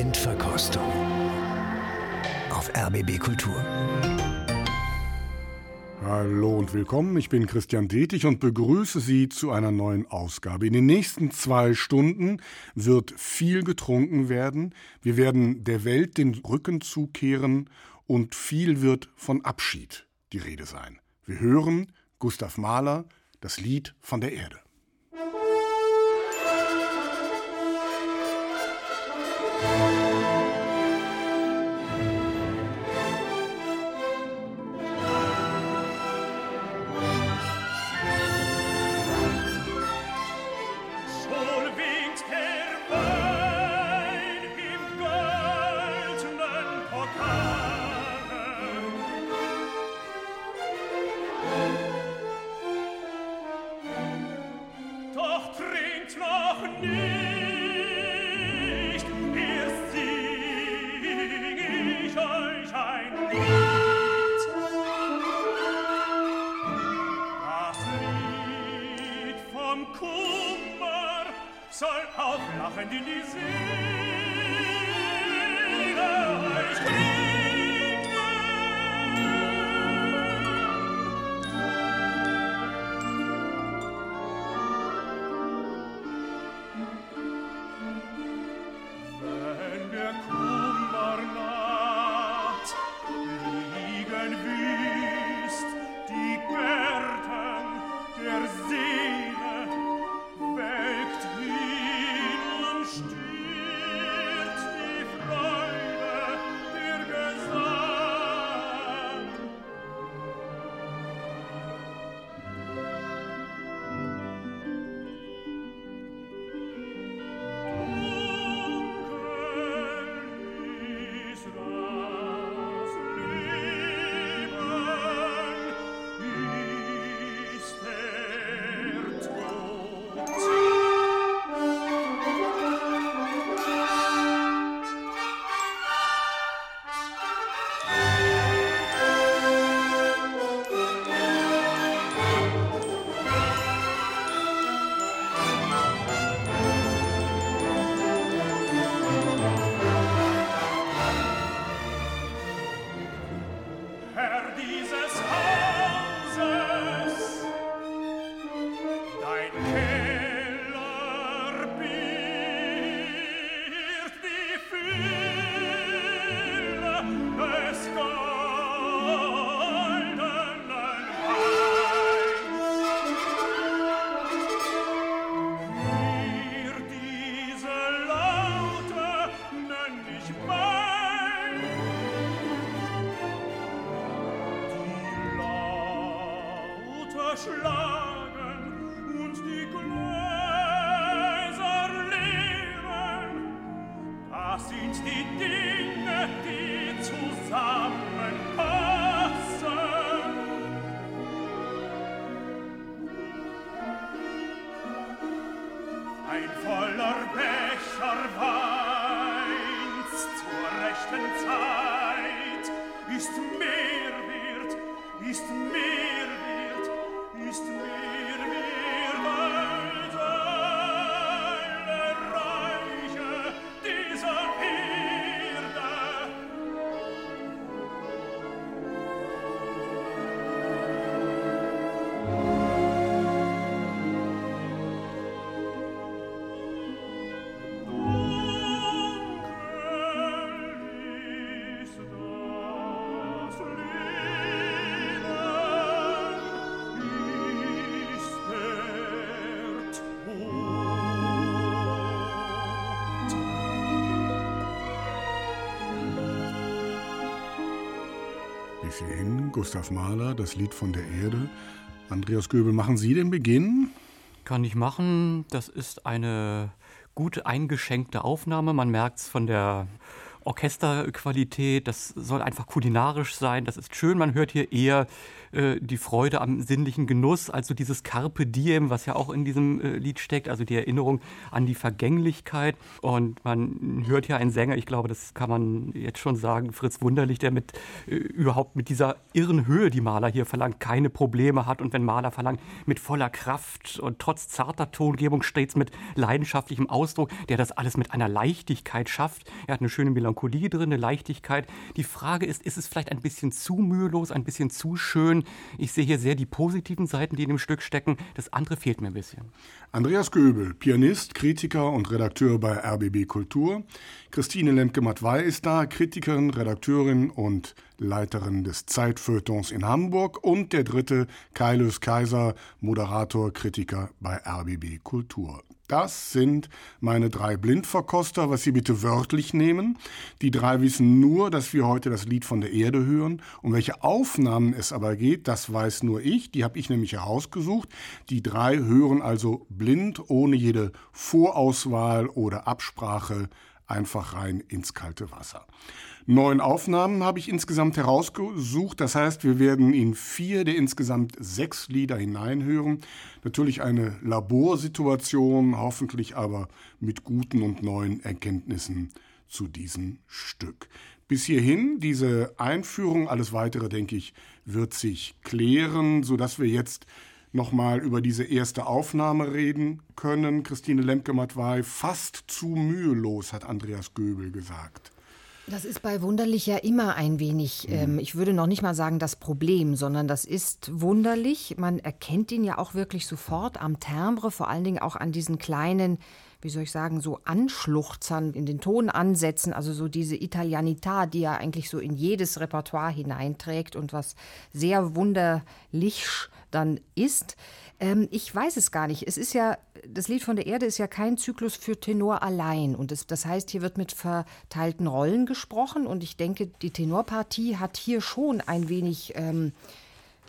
Endverkostung auf RBB Kultur. Hallo und willkommen, ich bin Christian Detig und begrüße Sie zu einer neuen Ausgabe. In den nächsten zwei Stunden wird viel getrunken werden, wir werden der Welt den Rücken zukehren und viel wird von Abschied die Rede sein. Wir hören Gustav Mahler, das Lied von der Erde. ist mehr wert, ist mehr Gustav Mahler, das Lied von der Erde. Andreas Göbel, machen Sie den Beginn? Kann ich machen. Das ist eine gut eingeschenkte Aufnahme. Man merkt es von der Orchesterqualität, das soll einfach kulinarisch sein, das ist schön. Man hört hier eher äh, die Freude am sinnlichen Genuss, also dieses Carpe Diem, was ja auch in diesem äh, Lied steckt, also die Erinnerung an die Vergänglichkeit. Und man hört hier einen Sänger, ich glaube, das kann man jetzt schon sagen, Fritz Wunderlich, der mit äh, überhaupt mit dieser irren Höhe, die Maler hier verlangt, keine Probleme hat. Und wenn Maler verlangt, mit voller Kraft und trotz zarter Tongebung stets mit leidenschaftlichem Ausdruck, der das alles mit einer Leichtigkeit schafft. Er hat eine schöne Melancholie drin, eine Leichtigkeit. Die Frage ist, ist es vielleicht ein bisschen zu mühelos, ein bisschen zu schön? Ich sehe hier sehr die positiven Seiten, die in dem Stück stecken. Das andere fehlt mir ein bisschen. Andreas Göbel, Pianist, Kritiker und Redakteur bei RBB Kultur. Christine Lemke-Matwei ist da, Kritikerin, Redakteurin und Leiterin des Zeitfeuilletons in Hamburg. Und der dritte, Kailus Kaiser, Moderator, Kritiker bei RBB Kultur. Das sind meine drei Blindverkoster, was Sie bitte wörtlich nehmen. Die drei wissen nur, dass wir heute das Lied von der Erde hören. Um welche Aufnahmen es aber geht, das weiß nur ich. Die habe ich nämlich herausgesucht. Die drei hören also blind, ohne jede Vorauswahl oder Absprache, einfach rein ins kalte Wasser. Neun Aufnahmen habe ich insgesamt herausgesucht. Das heißt, wir werden in vier der insgesamt sechs Lieder hineinhören. Natürlich eine Laborsituation, hoffentlich aber mit guten und neuen Erkenntnissen zu diesem Stück. Bis hierhin diese Einführung, alles weitere, denke ich, wird sich klären, sodass wir jetzt nochmal über diese erste Aufnahme reden können. Christine Lemke-Matwei, fast zu mühelos, hat Andreas Göbel gesagt. Das ist bei Wunderlich ja immer ein wenig, mhm. ähm, ich würde noch nicht mal sagen das Problem, sondern das ist wunderlich. Man erkennt ihn ja auch wirklich sofort am Timbre, vor allen Dingen auch an diesen kleinen, wie soll ich sagen, so Anschluchzern in den Tonansätzen, also so diese Italianità, die er eigentlich so in jedes Repertoire hineinträgt und was sehr wunderlich dann ist. Ähm, ich weiß es gar nicht. Es ist ja, das Lied von der Erde ist ja kein Zyklus für Tenor allein. Und es, das heißt, hier wird mit verteilten Rollen gesprochen. Und ich denke, die Tenorpartie hat hier schon ein wenig ähm,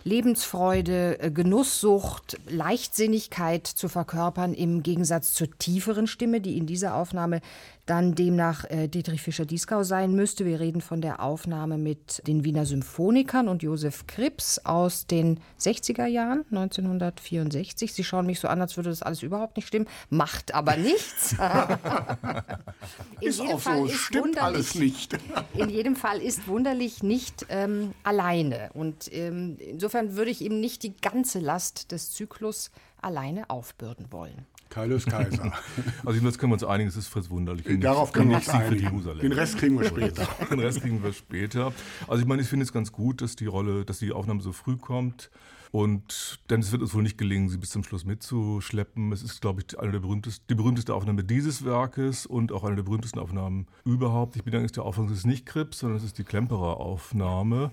Lebensfreude, äh, Genusssucht, Leichtsinnigkeit zu verkörpern, im Gegensatz zur tieferen Stimme, die in dieser Aufnahme dann demnach äh, Dietrich Fischer-Dieskau sein müsste. Wir reden von der Aufnahme mit den Wiener Symphonikern und Josef Krips aus den 60er Jahren, 1964. Sie schauen mich so an, als würde das alles überhaupt nicht stimmen, macht aber nichts. ist auch Fall so, ist stimmt alles nicht. in jedem Fall ist Wunderlich nicht ähm, alleine. Und ähm, insofern würde ich ihm nicht die ganze Last des Zyklus alleine aufbürden wollen. Kailus Kaiser. also jetzt können wir uns einigen, es ist Fritz Wunderlich. Darauf können wir uns einigen. Den Rest kriegen wir später. Den Rest kriegen wir später. Also ich meine, ich finde es ganz gut, dass die Rolle, dass die Aufnahme so früh kommt. Und denn es wird uns wohl nicht gelingen, sie bis zum Schluss mitzuschleppen. Es ist, glaube ich, eine der berühmtesten, die berühmteste Aufnahme dieses Werkes und auch eine der berühmtesten Aufnahmen überhaupt. Ich bin eigentlich der Aufnahme, es ist nicht Krips, sondern es ist die Klemperer Aufnahme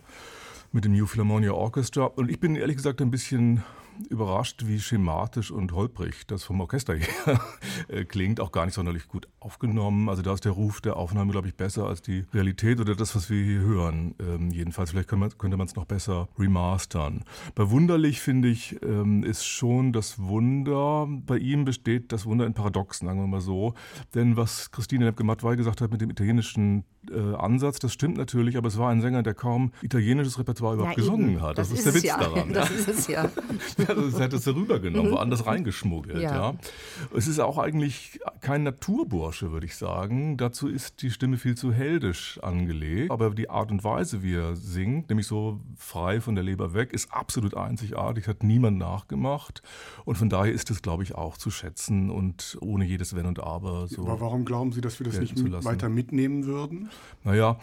mit dem New Philharmonia Orchestra. Und ich bin ehrlich gesagt ein bisschen überrascht, wie schematisch und holprig das vom Orchester her äh, klingt. Auch gar nicht sonderlich gut aufgenommen. Also da ist der Ruf der Aufnahme, glaube ich, besser als die Realität oder das, was wir hier hören. Ähm, jedenfalls, vielleicht könnte man es noch besser remastern. Bei Wunderlich, finde ich, ähm, ist schon das Wunder, bei ihm besteht das Wunder in Paradoxen, sagen wir mal so. Denn was Christine Lepke-Mattwey gesagt hat mit dem italienischen äh, Ansatz, das stimmt natürlich, aber es war ein Sänger, der kaum italienisches Repertoire überhaupt ja, gesungen hat. Das, das ist, der Witz ja. daran. Das ist es ja. das hat es herübergenommen, mhm. woanders reingeschmuggelt. Ja. ja. Es ist auch eigentlich kein Naturbursche, würde ich sagen. Dazu ist die Stimme viel zu heldisch angelegt. Aber die Art und Weise, wie er singt, nämlich so frei von der Leber weg, ist absolut einzigartig, hat niemand nachgemacht. Und von daher ist es, glaube ich, auch zu schätzen und ohne jedes Wenn und Aber so. Aber warum glauben Sie, dass wir das nicht weiter mitnehmen würden? Naja,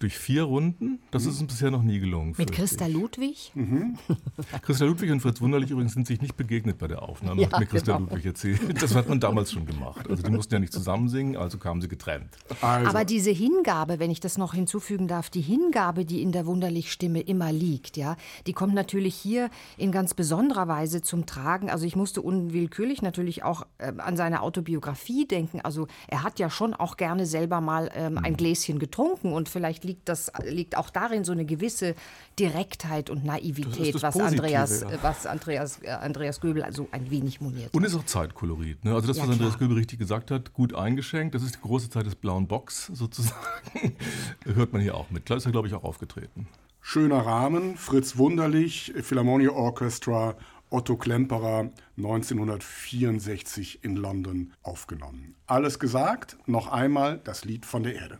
durch vier Runden, das ist uns bisher noch nie gelungen. Mit Christa Ludwig? Mhm. Christa Ludwig und Fritz Wunderlich übrigens sind sich nicht begegnet bei der Aufnahme, ja, hat mir Christa genau. Ludwig erzählt. Das hat man damals schon gemacht. Also die mussten ja nicht zusammen singen, also kamen sie getrennt. Also. Aber diese Hingabe, wenn ich das noch hinzufügen darf, die Hingabe, die in der Wunderlich-Stimme immer liegt, ja, die kommt natürlich hier in ganz besonderer Weise zum Tragen. Also ich musste unwillkürlich natürlich auch äh, an seine Autobiografie denken. Also er hat ja schon auch gerne selber mal ähm, ein Gläschen getrunken und vielleicht liegt das liegt auch darin so eine gewisse Direktheit und Naivität, was Andreas, ja. was Andreas, äh, Andreas Göbel also ein wenig moniert. Und ist auch Zeitkolorit. Ne? Also das, ja, was Andreas klar. Göbel richtig gesagt hat, gut eingeschenkt. Das ist die große Zeit des blauen Box sozusagen. Hört man hier auch mit. Da ist er, glaube ich, auch aufgetreten. Schöner Rahmen, Fritz Wunderlich, Philharmonia Orchestra, Otto Klemperer 1964 in London aufgenommen. Alles gesagt, noch einmal das Lied von der Erde.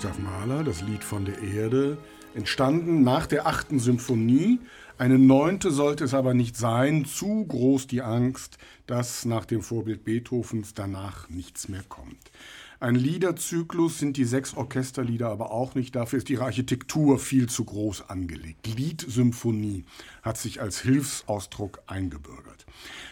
Gustav Mahler, das Lied von der Erde, entstanden nach der achten Symphonie. Eine neunte sollte es aber nicht sein, zu groß die Angst, dass nach dem Vorbild Beethovens danach nichts mehr kommt. Ein Liederzyklus sind die sechs Orchesterlieder aber auch nicht. Dafür ist ihre Architektur viel zu groß angelegt. Liedsymphonie hat sich als Hilfsausdruck eingebürgert.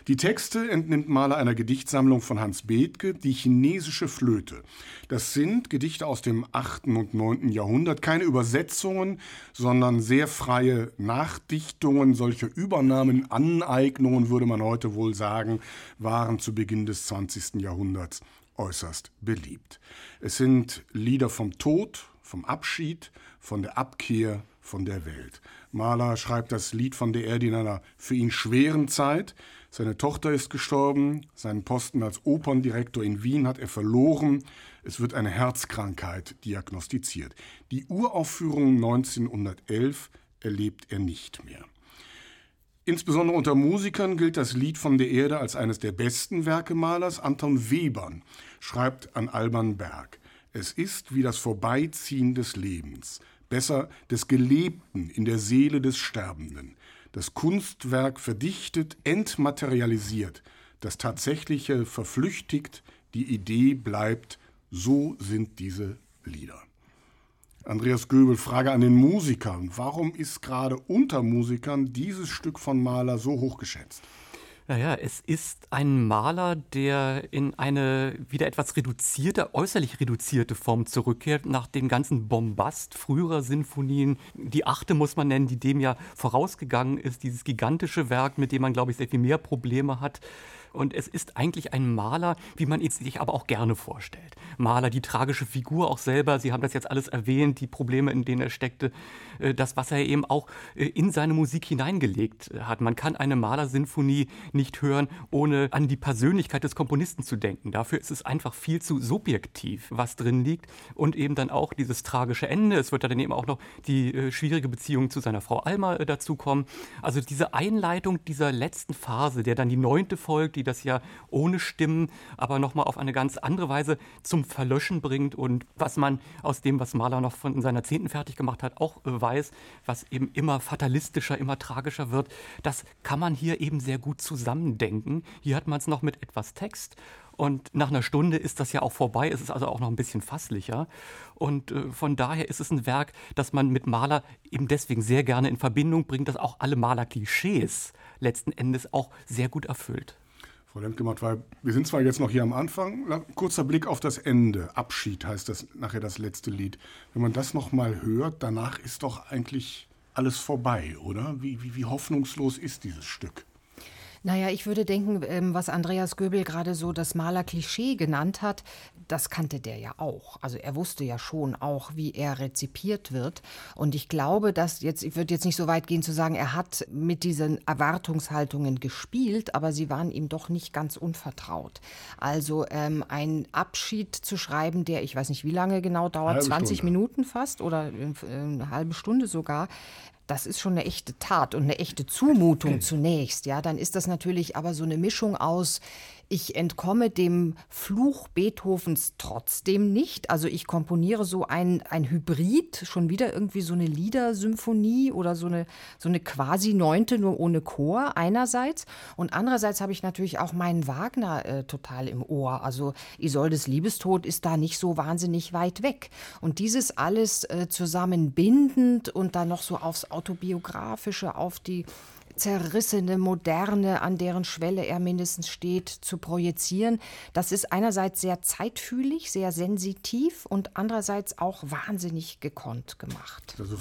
Die Texte entnimmt Mahler einer Gedichtsammlung von Hans Bethke, die chinesische Flöte. Das sind Gedichte aus dem 8. und 9. Jahrhundert, keine Übersetzungen, sondern sehr freie Nachdichtungen. Solche Übernahmen, Aneignungen, würde man heute wohl sagen, waren zu Beginn des 20. Jahrhunderts äußerst beliebt. Es sind Lieder vom Tod, vom Abschied, von der Abkehr, von der Welt. Mahler schreibt das Lied von der Erde in einer für ihn schweren Zeit. Seine Tochter ist gestorben, seinen Posten als Operndirektor in Wien hat er verloren. Es wird eine Herzkrankheit diagnostiziert. Die Uraufführung 1911 erlebt er nicht mehr. Insbesondere unter Musikern gilt das Lied von der Erde als eines der besten Werke Malers. Anton Webern schreibt an Alban Berg, es ist wie das Vorbeiziehen des Lebens, besser des Gelebten in der Seele des Sterbenden. Das Kunstwerk verdichtet, entmaterialisiert, das Tatsächliche verflüchtigt, die Idee bleibt, so sind diese Lieder. Andreas Göbel, Frage an den Musikern. Warum ist gerade unter Musikern dieses Stück von Mahler so hoch geschätzt? Naja, es ist ein Maler, der in eine wieder etwas reduzierte, äußerlich reduzierte Form zurückkehrt, nach dem ganzen Bombast früherer Sinfonien. Die achte muss man nennen, die dem ja vorausgegangen ist, dieses gigantische Werk, mit dem man, glaube ich, sehr viel mehr Probleme hat. Und es ist eigentlich ein Maler, wie man ihn sich aber auch gerne vorstellt. Maler, die tragische Figur auch selber, Sie haben das jetzt alles erwähnt, die Probleme, in denen er steckte, äh, das, was er eben auch äh, in seine Musik hineingelegt hat. Man kann eine Malersinfonie nicht hören, ohne an die Persönlichkeit des Komponisten zu denken. Dafür ist es einfach viel zu subjektiv, was drin liegt. Und eben dann auch dieses tragische Ende. Es wird dann eben auch noch die äh, schwierige Beziehung zu seiner Frau Alma dazukommen. Also diese Einleitung dieser letzten Phase, der dann die neunte folgt, die das ja ohne Stimmen, aber nochmal auf eine ganz andere Weise zum Verlöschen bringt und was man aus dem, was Mahler noch von seiner Zehnten fertig gemacht hat, auch äh, weiß, was eben immer fatalistischer, immer tragischer wird, das kann man hier eben sehr gut zusammendenken. Hier hat man es noch mit etwas Text und nach einer Stunde ist das ja auch vorbei. Es ist also auch noch ein bisschen fasslicher. Und äh, von daher ist es ein Werk, das man mit Maler eben deswegen sehr gerne in Verbindung bringt, das auch alle Maler-Klischees letzten Endes auch sehr gut erfüllt. Frau Lemke-Matt, weil wir sind zwar jetzt noch hier am Anfang, kurzer Blick auf das Ende. Abschied heißt das nachher das letzte Lied. Wenn man das noch mal hört, danach ist doch eigentlich alles vorbei, oder? Wie, wie, wie hoffnungslos ist dieses Stück? Naja, ich würde denken, ähm, was Andreas Göbel gerade so das Malerklischee genannt hat, das kannte der ja auch. Also er wusste ja schon auch, wie er rezipiert wird. Und ich glaube, dass jetzt, ich würde jetzt nicht so weit gehen zu sagen, er hat mit diesen Erwartungshaltungen gespielt, aber sie waren ihm doch nicht ganz unvertraut. Also ähm, ein Abschied zu schreiben, der, ich weiß nicht, wie lange genau dauert, halbe 20 Stunde. Minuten fast oder äh, eine halbe Stunde sogar, das ist schon eine echte Tat und eine echte Zumutung zunächst. Ja, dann ist das natürlich aber so eine Mischung aus ich entkomme dem Fluch Beethovens trotzdem nicht. Also ich komponiere so ein, ein Hybrid, schon wieder irgendwie so eine Liedersymphonie oder so eine, so eine quasi Neunte, nur ohne Chor einerseits. Und andererseits habe ich natürlich auch meinen Wagner äh, total im Ohr. Also Isoldes Liebestod ist da nicht so wahnsinnig weit weg. Und dieses alles äh, zusammenbindend und dann noch so aufs Autobiografische, auf die zerrissene Moderne, an deren Schwelle er mindestens steht, zu projizieren. Das ist einerseits sehr zeitfühlig, sehr sensitiv und andererseits auch wahnsinnig gekonnt gemacht. Also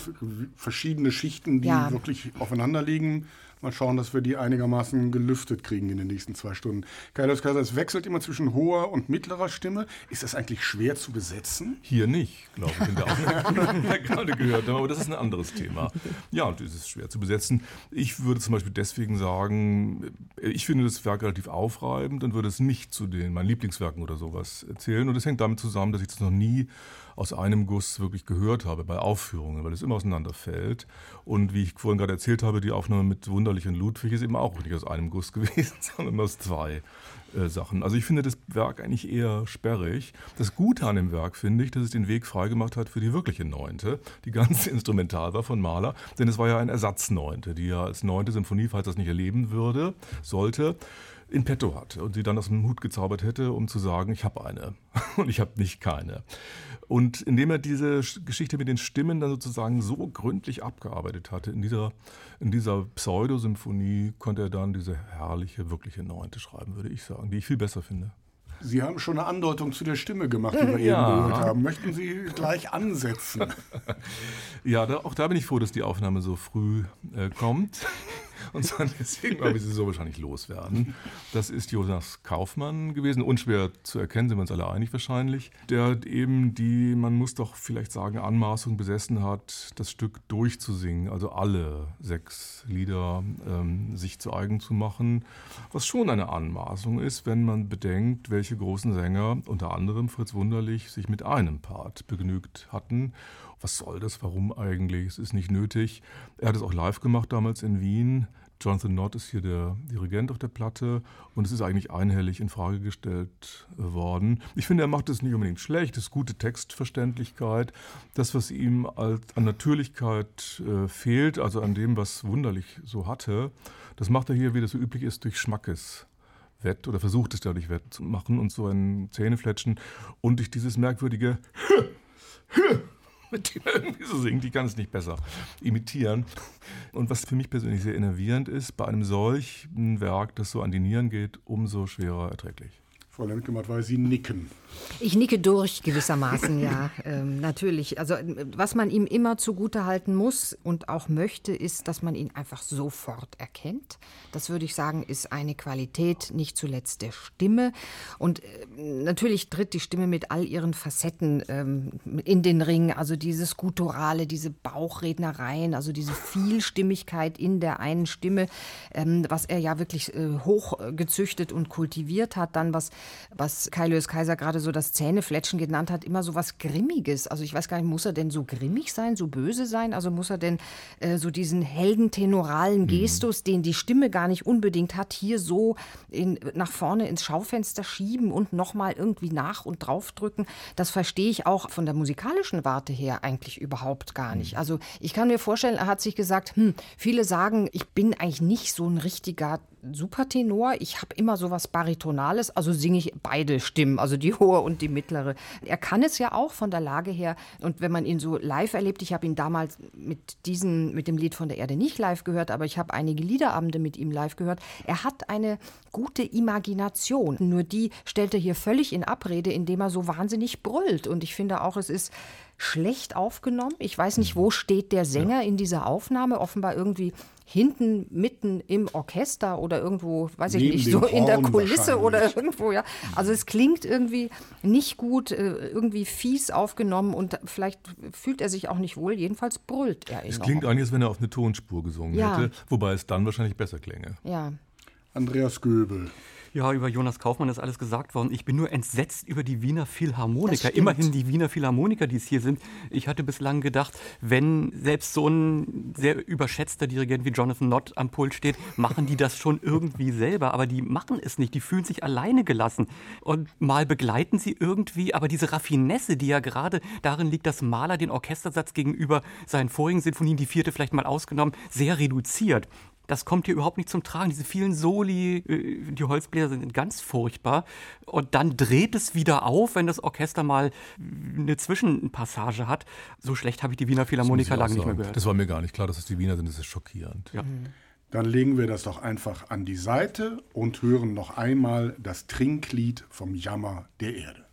verschiedene Schichten, die ja. wirklich aufeinander liegen Mal schauen, dass wir die einigermaßen gelüftet kriegen in den nächsten zwei Stunden. Kairos Kaiser, es wechselt immer zwischen hoher und mittlerer Stimme. Ist das eigentlich schwer zu besetzen? Hier nicht, glaube ich, in der gerade gehört. Aber das ist ein anderes Thema. Ja, das ist schwer zu besetzen. Ich würde zum Beispiel deswegen sagen, ich finde das Werk relativ aufreibend und würde es nicht zu den meinen Lieblingswerken oder sowas erzählen. Und das hängt damit zusammen, dass ich das noch nie aus einem Guss wirklich gehört habe bei Aufführungen, weil es immer auseinanderfällt. Und wie ich vorhin gerade erzählt habe, die Aufnahme mit Wunderlich und Ludwig ist eben auch nicht aus einem Guss gewesen, sondern aus zwei äh, Sachen. Also ich finde das Werk eigentlich eher sperrig. Das Gute an dem Werk finde ich, dass es den Weg freigemacht hat für die wirkliche Neunte, die ganz instrumental war von Mahler, denn es war ja ein Ersatzneunte, die ja als neunte Symphonie, falls das nicht erleben würde, sollte, in petto hat und sie dann aus dem Hut gezaubert hätte, um zu sagen, ich habe eine und ich habe nicht keine. Und indem er diese Geschichte mit den Stimmen dann sozusagen so gründlich abgearbeitet hatte, in dieser, in dieser Pseudosymphonie konnte er dann diese herrliche, wirkliche Neunte schreiben, würde ich sagen, die ich viel besser finde. Sie haben schon eine Andeutung zu der Stimme gemacht, die wir ja. eben gehört haben. Möchten Sie gleich ansetzen? ja, da, auch da bin ich froh, dass die Aufnahme so früh äh, kommt. Und sagen, deswegen weil wir sie so wahrscheinlich loswerden. Das ist Jonas Kaufmann gewesen, unschwer zu erkennen, sind wir uns alle einig wahrscheinlich, der eben die, man muss doch vielleicht sagen, Anmaßung besessen hat, das Stück durchzusingen, also alle sechs Lieder ähm, sich zu eigen zu machen, was schon eine Anmaßung ist, wenn man bedenkt, welche großen Sänger, unter anderem Fritz Wunderlich, sich mit einem Part begnügt hatten was soll das, warum eigentlich, es ist nicht nötig. Er hat es auch live gemacht damals in Wien. Jonathan Nott ist hier der Dirigent auf der Platte und es ist eigentlich einhellig in Frage gestellt äh, worden. Ich finde, er macht es nicht unbedingt schlecht, es ist gute Textverständlichkeit. Das, was ihm als, an Natürlichkeit äh, fehlt, also an dem, was Wunderlich so hatte, das macht er hier, wie das so üblich ist, durch Schmackes wett oder versucht es dadurch wettzumachen und so ein Zähnefletschen und durch dieses merkwürdige mit dem irgendwie so singt. Ich kann es nicht besser imitieren. Und was für mich persönlich sehr innervierend ist, bei einem solchen Werk, das so an die Nieren geht, umso schwerer erträglich. Frau Lemke-Matt, weil Sie nicken. Ich nicke durch gewissermaßen, ja, ähm, natürlich. Also was man ihm immer zugutehalten muss und auch möchte, ist, dass man ihn einfach sofort erkennt. Das würde ich sagen, ist eine Qualität, nicht zuletzt der Stimme. Und äh, natürlich tritt die Stimme mit all ihren Facetten ähm, in den Ring. Also dieses Gutturale, diese Bauchrednereien, also diese Vielstimmigkeit in der einen Stimme, ähm, was er ja wirklich äh, hochgezüchtet und kultiviert hat. Dann was was Kai Lös Kaiser gerade so das Zähnefletschen genannt hat, immer so was Grimmiges. Also ich weiß gar nicht, muss er denn so grimmig sein, so böse sein? Also muss er denn äh, so diesen heldentenoralen mhm. Gestus, den die Stimme gar nicht unbedingt hat, hier so in, nach vorne ins Schaufenster schieben und nochmal irgendwie nach und draufdrücken? Das verstehe ich auch von der musikalischen Warte her eigentlich überhaupt gar nicht. Mhm. Also ich kann mir vorstellen, er hat sich gesagt, hm, viele sagen, ich bin eigentlich nicht so ein richtiger Supertenor. Ich habe immer so was Baritonales, also singe ich beide Stimmen, also die hohe und die mittlere. Er kann es ja auch von der Lage her. Und wenn man ihn so live erlebt, ich habe ihn damals mit diesem, mit dem Lied von der Erde nicht live gehört, aber ich habe einige Liederabende mit ihm live gehört. Er hat eine gute Imagination. Nur die stellt er hier völlig in Abrede, indem er so wahnsinnig brüllt. Und ich finde auch, es ist schlecht aufgenommen. Ich weiß nicht, wo steht der Sänger in dieser Aufnahme. Offenbar irgendwie hinten, mitten im Orchester oder irgendwo, weiß ich Neben nicht, so in der Kulisse oder irgendwo, ja. Also es klingt irgendwie nicht gut, äh, irgendwie fies aufgenommen und vielleicht fühlt er sich auch nicht wohl. Jedenfalls brüllt er. Es klingt eigentlich, als wenn er auf eine Tonspur gesungen ja. hätte, wobei es dann wahrscheinlich besser klänge. Ja. Andreas Göbel. Ja, über Jonas Kaufmann ist alles gesagt worden. Ich bin nur entsetzt über die Wiener Philharmoniker. Immerhin die Wiener Philharmoniker, die es hier sind. Ich hatte bislang gedacht, wenn selbst so ein sehr überschätzter Dirigent wie Jonathan Nott am Pult steht, machen die das schon irgendwie selber. Aber die machen es nicht. Die fühlen sich alleine gelassen. Und mal begleiten sie irgendwie, aber diese Raffinesse, die ja gerade darin liegt, dass Mahler den Orchestersatz gegenüber seinen vorigen Sinfonien, die vierte vielleicht mal ausgenommen, sehr reduziert. Das kommt hier überhaupt nicht zum Tragen. Diese vielen Soli, äh, die Holzbläser sind ganz furchtbar. Und dann dreht es wieder auf, wenn das Orchester mal eine Zwischenpassage hat. So schlecht habe ich die Wiener Philharmoniker lange nicht mehr gehört. Das war mir gar nicht klar, dass es die Wiener sind. Das ist schockierend. Ja. Dann legen wir das doch einfach an die Seite und hören noch einmal das Trinklied vom Jammer der Erde.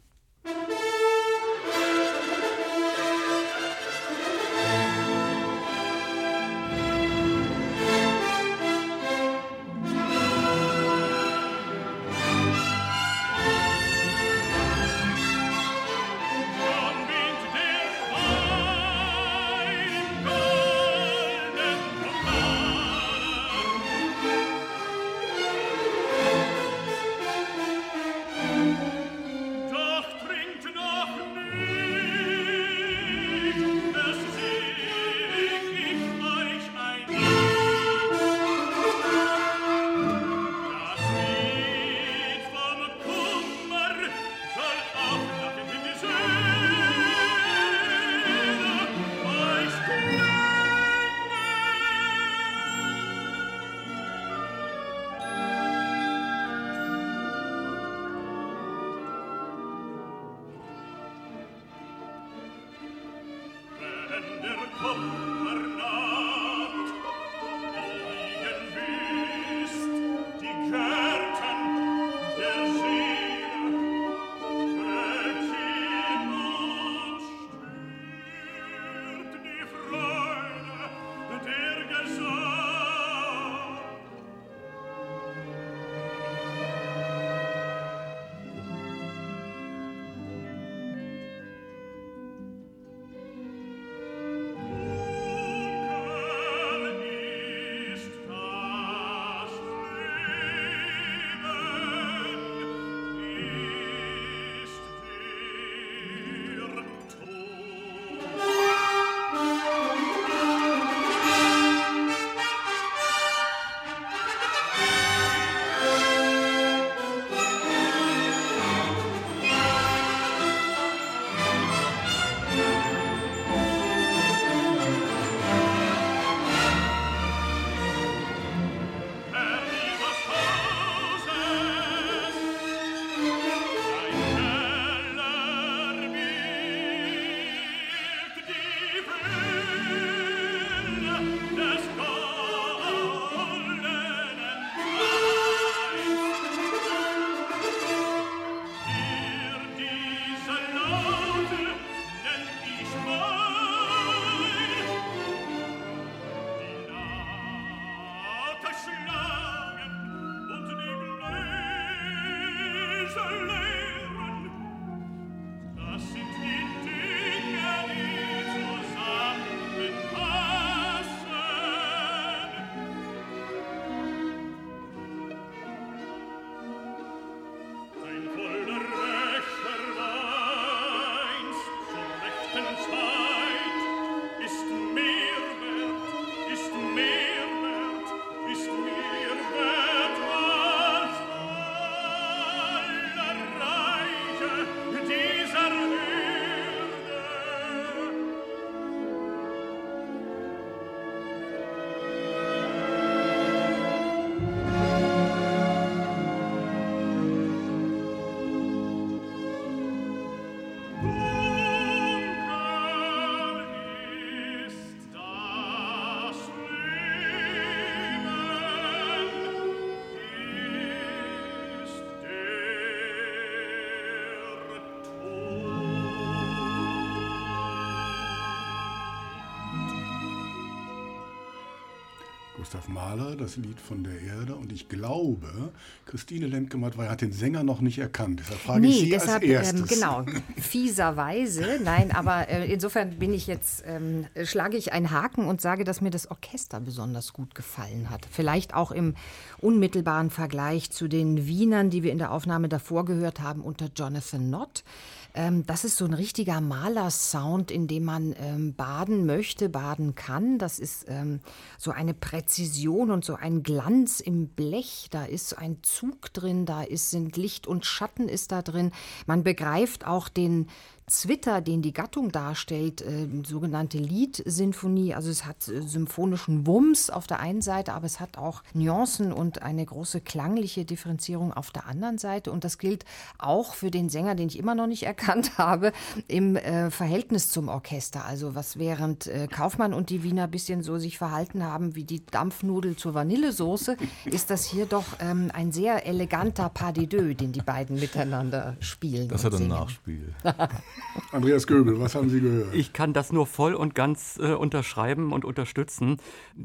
Gustav Mahler, das Lied von der Erde. Und ich glaube, Christine Lemke-Mattwey hat den Sänger noch nicht erkannt. Deshalb frage nee, ich Sie deshalb, als erstes. Ähm, genau, fieserweise. Nein, aber äh, insofern bin ich jetzt, ähm, schlage ich einen Haken und sage, dass mir das Orchester besonders gut gefallen hat. Vielleicht auch im unmittelbaren Vergleich zu den Wienern, die wir in der Aufnahme davor gehört haben, unter Jonathan Nott. Ähm, das ist so ein richtiger Malersound, in dem man ähm, baden möchte, baden kann. Das ist ähm, so eine Präzision und so ein Glanz im Blech. Da ist ein Zug drin, da ist, sind Licht und Schatten ist da drin. Man begreift auch den Zwitter, den die Gattung darstellt, äh, sogenannte Liedsinfonie. Also es hat äh, symphonischen Wumms auf der einen Seite, aber es hat auch Nuancen und eine große klangliche Differenzierung auf der anderen Seite. Und das gilt auch für den Sänger, den ich immer noch nicht erkannt habe, im äh, Verhältnis zum Orchester. Also was während äh, Kaufmann und die Wiener ein bisschen so sich verhalten haben wie die Dampfnudel zur Vanillesoße, ist das hier doch ähm, ein sehr eleganter Pas de deux, den die beiden miteinander spielen. Das hat ein Nachspiel. Andreas Göbel, was haben Sie gehört? Ich kann das nur voll und ganz äh, unterschreiben und unterstützen.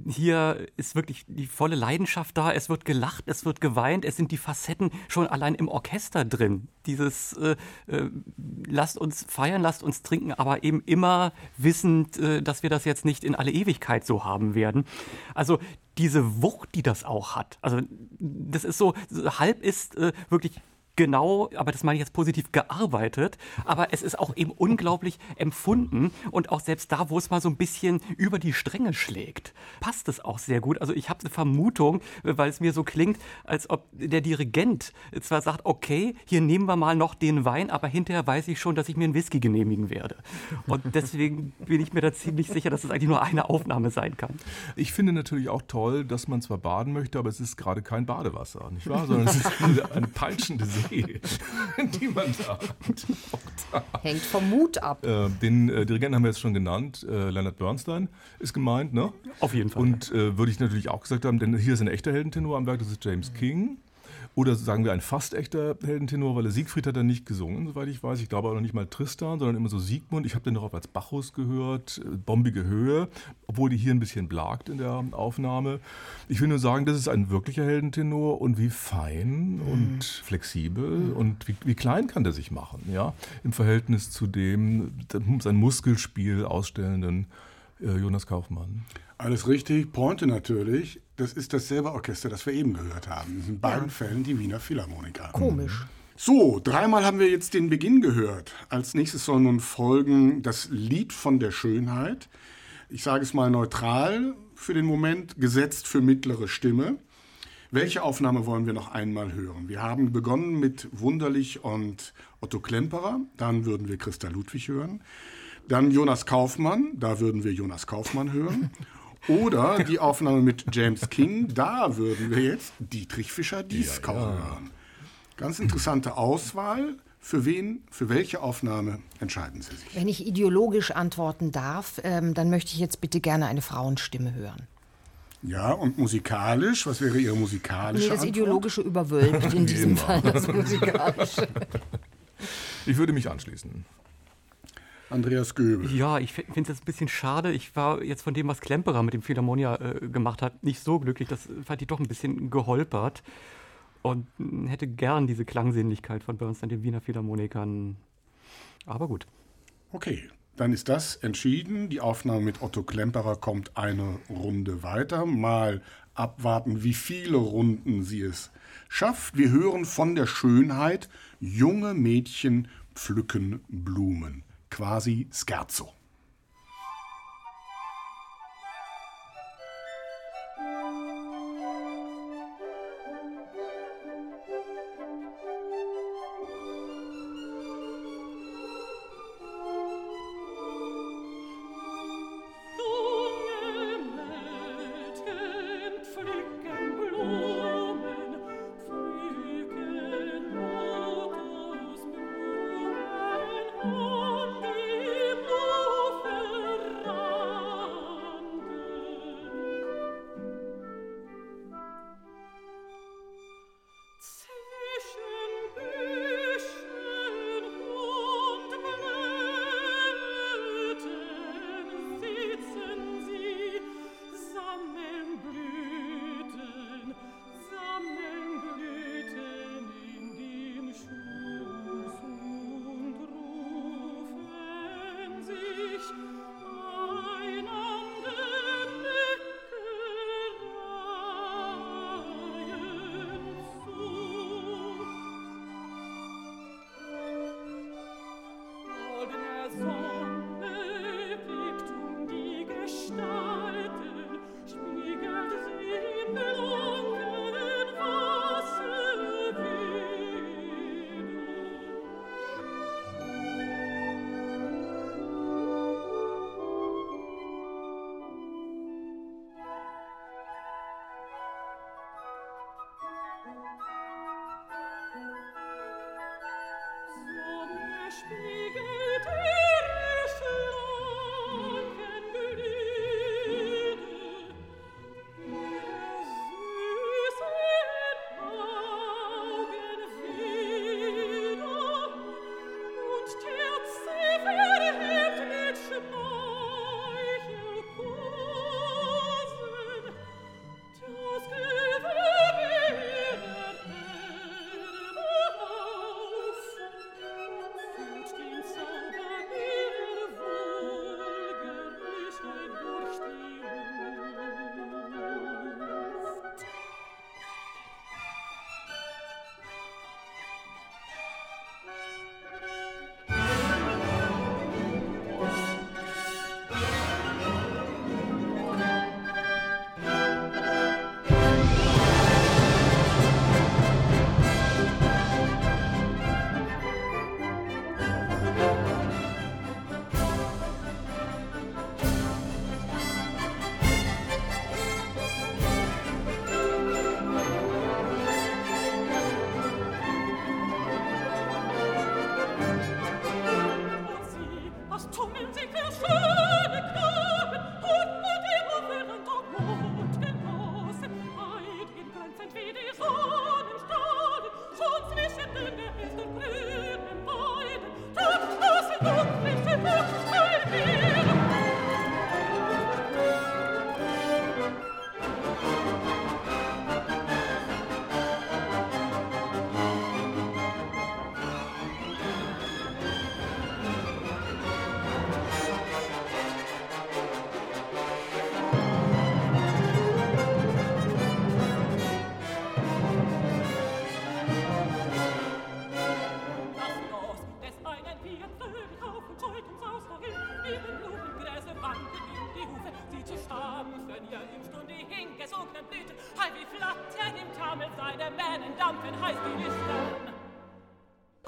Hier ist wirklich die volle Leidenschaft da. Es wird gelacht, es wird geweint, es sind die Facetten schon allein im Orchester drin. Dieses äh, äh, lasst uns feiern, lasst uns trinken, aber eben immer wissend, äh, dass wir das jetzt nicht in alle Ewigkeit so haben werden. Also diese Wucht, die das auch hat. Also das ist so, halb ist äh, wirklich genau, aber das meine ich jetzt positiv, gearbeitet. Aber es ist auch eben unglaublich empfunden und auch selbst da, wo es mal so ein bisschen über die Stränge schlägt, passt es auch sehr gut. Also ich habe eine Vermutung, weil es mir so klingt, als ob der Dirigent zwar sagt, okay, hier nehmen wir mal noch den Wein, aber hinterher weiß ich schon, dass ich mir einen Whisky genehmigen werde. Und deswegen bin ich mir da ziemlich sicher, dass es eigentlich nur eine Aufnahme sein kann. Ich finde natürlich auch toll, dass man zwar baden möchte, aber es ist gerade kein Badewasser, nicht wahr? Sondern es ist eine, peitschende See. die man da hat. Hängt vom Mut ab. Äh, den äh, Dirigenten haben wir jetzt schon genannt. Äh, Leonard Bernstein ist gemeint, ne? Auf jeden Fall. Und äh, würde ich natürlich auch gesagt haben, denn hier ist ein echter Heldentenor am Werk, das ist James King. Oder sagen wir ein fast echter Heldentenor, weil der Siegfried hat er nicht gesungen, soweit ich weiß. Ich glaube auch noch nicht mal Tristan, sondern immer so Siegmund. Ich habe den darauf als Bacchus gehört, äh, bombige Höhe, obwohl die hier ein bisschen blagt in der Aufnahme. Ich will nur sagen, das ist ein wirklicher Heldentenor und wie fein mhm. und flexibel mhm. und wie, wie, klein kann der sich machen, ja, im Verhältnis zu dem sein Muskelspiel ausstellenden äh, Jonas Kaufmann. Alles richtig. Pointe natürlich. Das ist dasselbe Orchester, das wir eben gehört haben. In beiden ja. Fällen die Wiener Philharmoniker. Komisch. So, dreimal haben wir jetzt den Beginn gehört. Als nächstes soll nun folgen das Lied von der Schönheit. Ich sage es mal neutral für den Moment, gesetzt für mittlere Stimme. Welche Aufnahme wollen wir noch einmal hören? Wir haben begonnen mit Wunderlich und Otto Klemperer. Dann würden wir Christa Ludwig hören. Dann Jonas Kaufmann. Da würden wir Jonas Kaufmann hören. Oder die Aufnahme mit James King, da würden wir jetzt Dietrich Fischer-Dieskau ja, ja. hören. Ganz interessante Auswahl. Für wen, für welche Aufnahme entscheiden Sie sich? Wenn ich ideologisch antworten darf, ähm, dann möchte ich jetzt bitte gerne eine Frauenstimme hören. Ja, und musikalisch, was wäre Ihre musikalische nee, das Antwort? Ideologische überwölbt in diesem Fall das Musikalische. Ich würde mich anschließen. Andreas Göbel. Ja, ich finde es jetzt ein bisschen schade. Ich war jetzt von dem, was Klemperer mit dem Philharmonia äh, gemacht hat, nicht so glücklich. Das fand ich doch ein bisschen geholpert. Und hätte gern diese Klangsinnlichkeit von Bernstein, den Wiener Philharmonikern. Aber gut. Okay, dann ist das entschieden. Die Aufnahme mit Otto Klemperer kommt eine Runde weiter. Mal abwarten, wie viele Runden sie es schafft. Wir hören von der Schönheit, junge Mädchen pflücken Blumen quasi Scherzo.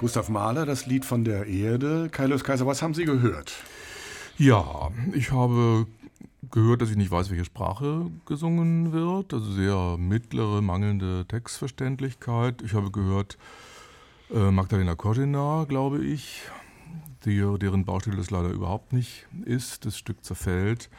Gustav Mahler, das Lied von der Erde. Kaius Kaiser, was haben Sie gehört? Ja, ich habe gehört, dass ich nicht weiß, welche Sprache gesungen wird. Also sehr mittlere, mangelnde Textverständlichkeit. Ich habe gehört äh, Magdalena Kodina, glaube ich, die, deren Baustelle das leider überhaupt nicht ist. Das Stück zerfällt.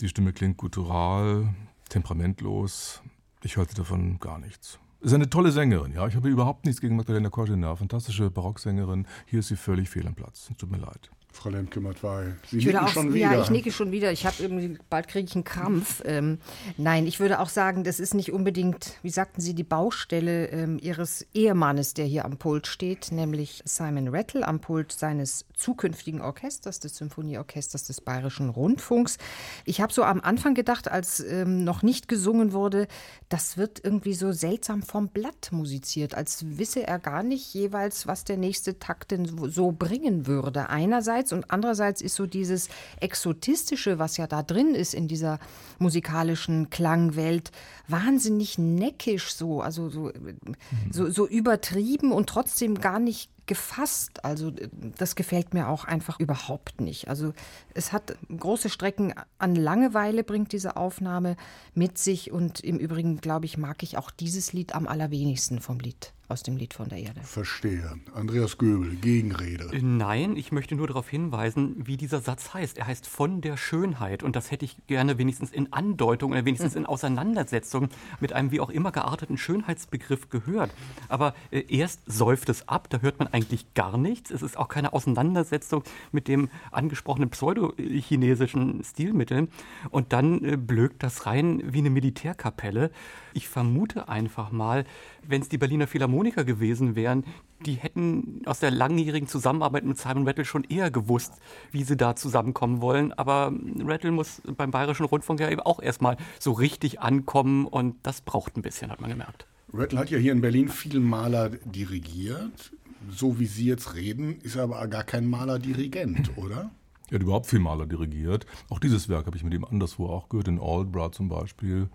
Die Stimme klingt guttural, temperamentlos. Ich halte davon gar nichts. Ist eine tolle Sängerin, ja. Ich habe überhaupt nichts gegen Magdalena Kortina. Fantastische Barocksängerin. Hier ist sie völlig fehl am Platz. Tut mir leid. Frau Lemke-Matwei. Sie ich nicken auch, schon wieder. Ja, ich nicke schon wieder. Ich habe irgendwie, bald kriege ich einen Krampf. Ähm, nein, ich würde auch sagen, das ist nicht unbedingt, wie sagten Sie, die Baustelle ähm, Ihres Ehemannes, der hier am Pult steht, nämlich Simon Rattle am Pult seines zukünftigen Orchesters, des Symphonieorchesters des Bayerischen Rundfunks. Ich habe so am Anfang gedacht, als ähm, noch nicht gesungen wurde, das wird irgendwie so seltsam vom Blatt musiziert, als wisse er gar nicht jeweils, was der nächste Takt denn so bringen würde. Einerseits einerseits und andererseits ist so dieses Exotistische, was ja da drin ist in dieser musikalischen Klangwelt, wahnsinnig neckisch so, also so, so, so übertrieben und trotzdem gar nicht gefasst. Also das gefällt mir auch einfach überhaupt nicht. Also es hat große Strecken an Langeweile bringt diese Aufnahme mit sich und im Übrigen glaube ich mag ich auch dieses Lied am allerwenigsten vom Lied aus dem Lied von der Erde. Verstehe. Andreas Göbel, Gegenrede. Äh, nein, ich möchte nur darauf hinweisen, wie dieser Satz heißt. Er heißt von der Schönheit und das hätte ich gerne wenigstens in Andeutung oder wenigstens in Auseinandersetzung mit einem wie auch immer gearteten Schönheitsbegriff gehört. Aber äh, erst säuft es ab, da hört man eigentlich gar nichts. Es ist auch keine Auseinandersetzung mit dem angesprochenen pseudo-chinesischen Stilmittel. Und dann äh, blökt das rein wie eine Militärkapelle. Ich vermute einfach mal, wenn es die Berliner Philharmoniker gewesen wären, die hätten aus der langjährigen Zusammenarbeit mit Simon Rattle schon eher gewusst, wie sie da zusammenkommen wollen. Aber Rattle muss beim Bayerischen Rundfunk ja eben auch erstmal so richtig ankommen und das braucht ein bisschen, hat man gemerkt. Rattle hat ja hier in Berlin viele Maler dirigiert. So wie Sie jetzt reden, ist er aber gar kein Maler-Dirigent, oder? Er hat überhaupt viel Maler dirigiert. Auch dieses Werk habe ich mit ihm anderswo auch gehört, in Aldbra zum Beispiel.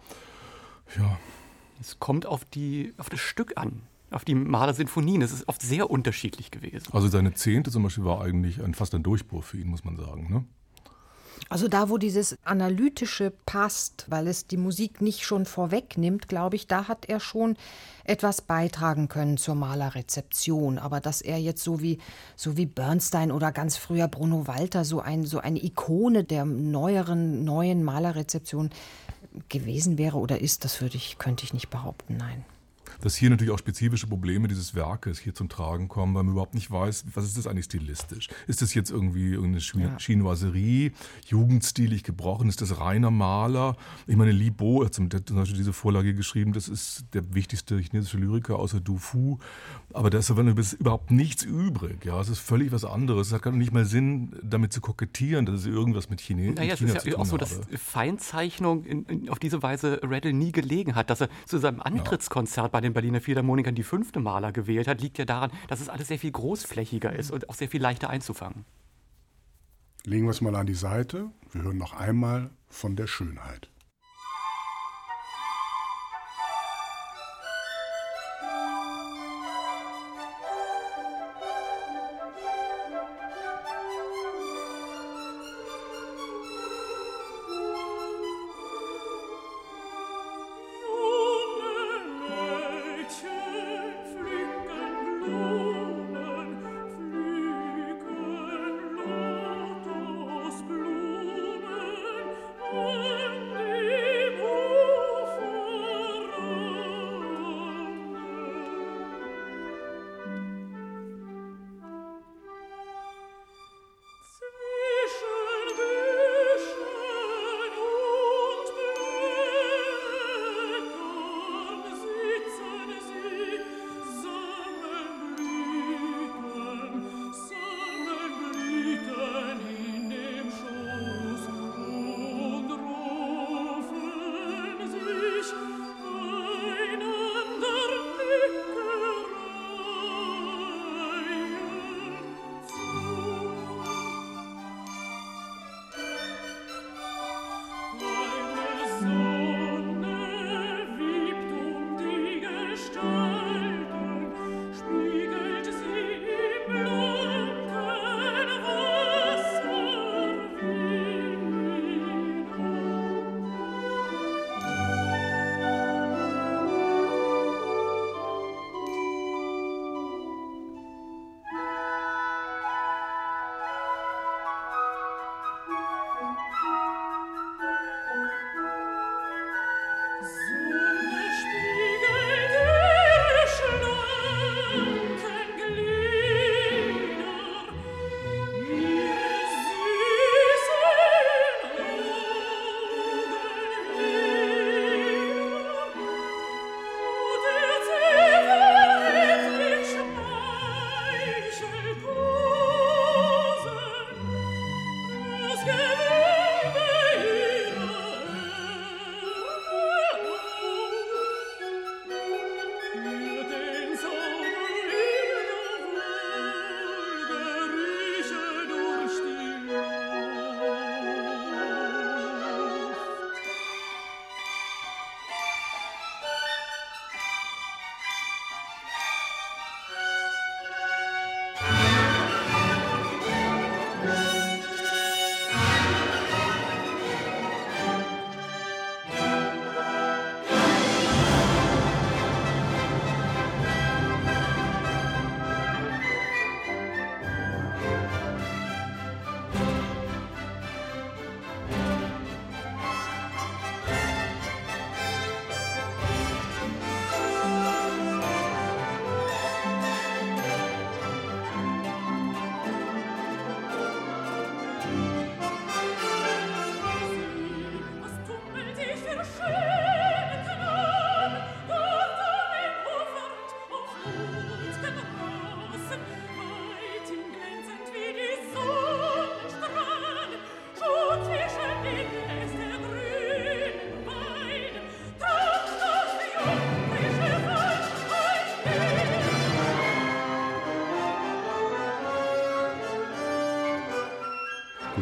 Ja. Es kommt auf, die, auf das Stück an, auf die Malersinfonien. Es ist oft sehr unterschiedlich gewesen. Also seine Zehnte zum Beispiel war eigentlich ein, fast ein Durchbruch für ihn, muss man sagen. Ne? Also da, wo dieses Analytische passt, weil es die Musik nicht schon vorwegnimmt, glaube ich, da hat er schon etwas beitragen können zur Malerrezeption. Aber dass er jetzt so wie, so wie Bernstein oder ganz früher Bruno Walter so, ein, so eine Ikone der neueren, neuen Malerrezeption gewesen wäre oder ist, das würde ich, könnte ich nicht behaupten, nein dass hier natürlich auch spezifische Probleme dieses Werkes hier zum Tragen kommen, weil man überhaupt nicht weiß, was ist das eigentlich stilistisch? Ist das jetzt irgendwie irgendeine ja. Chinoiserie, jugendstilig gebrochen? Ist das reiner Maler? Ich meine, Li Bo hat zum Beispiel diese Vorlage geschrieben, das ist der wichtigste chinesische Lyriker außer Du Fu, aber da ist überhaupt nichts übrig. Ja, es ist völlig was anderes. Es hat gar nicht mal Sinn, damit zu kokettieren, dass es irgendwas mit Chine naja, China es ist ja auch so, dass Feinzeichnung in, in, auf diese Weise Rattle nie gelegen hat, dass er zu seinem Antrittskonzert ja. bei den den Berliner Philharmonikern die fünfte Maler gewählt hat, liegt ja daran, dass es alles sehr viel großflächiger ist und auch sehr viel leichter einzufangen. Legen wir es mal an die Seite. Wir hören noch einmal von der Schönheit.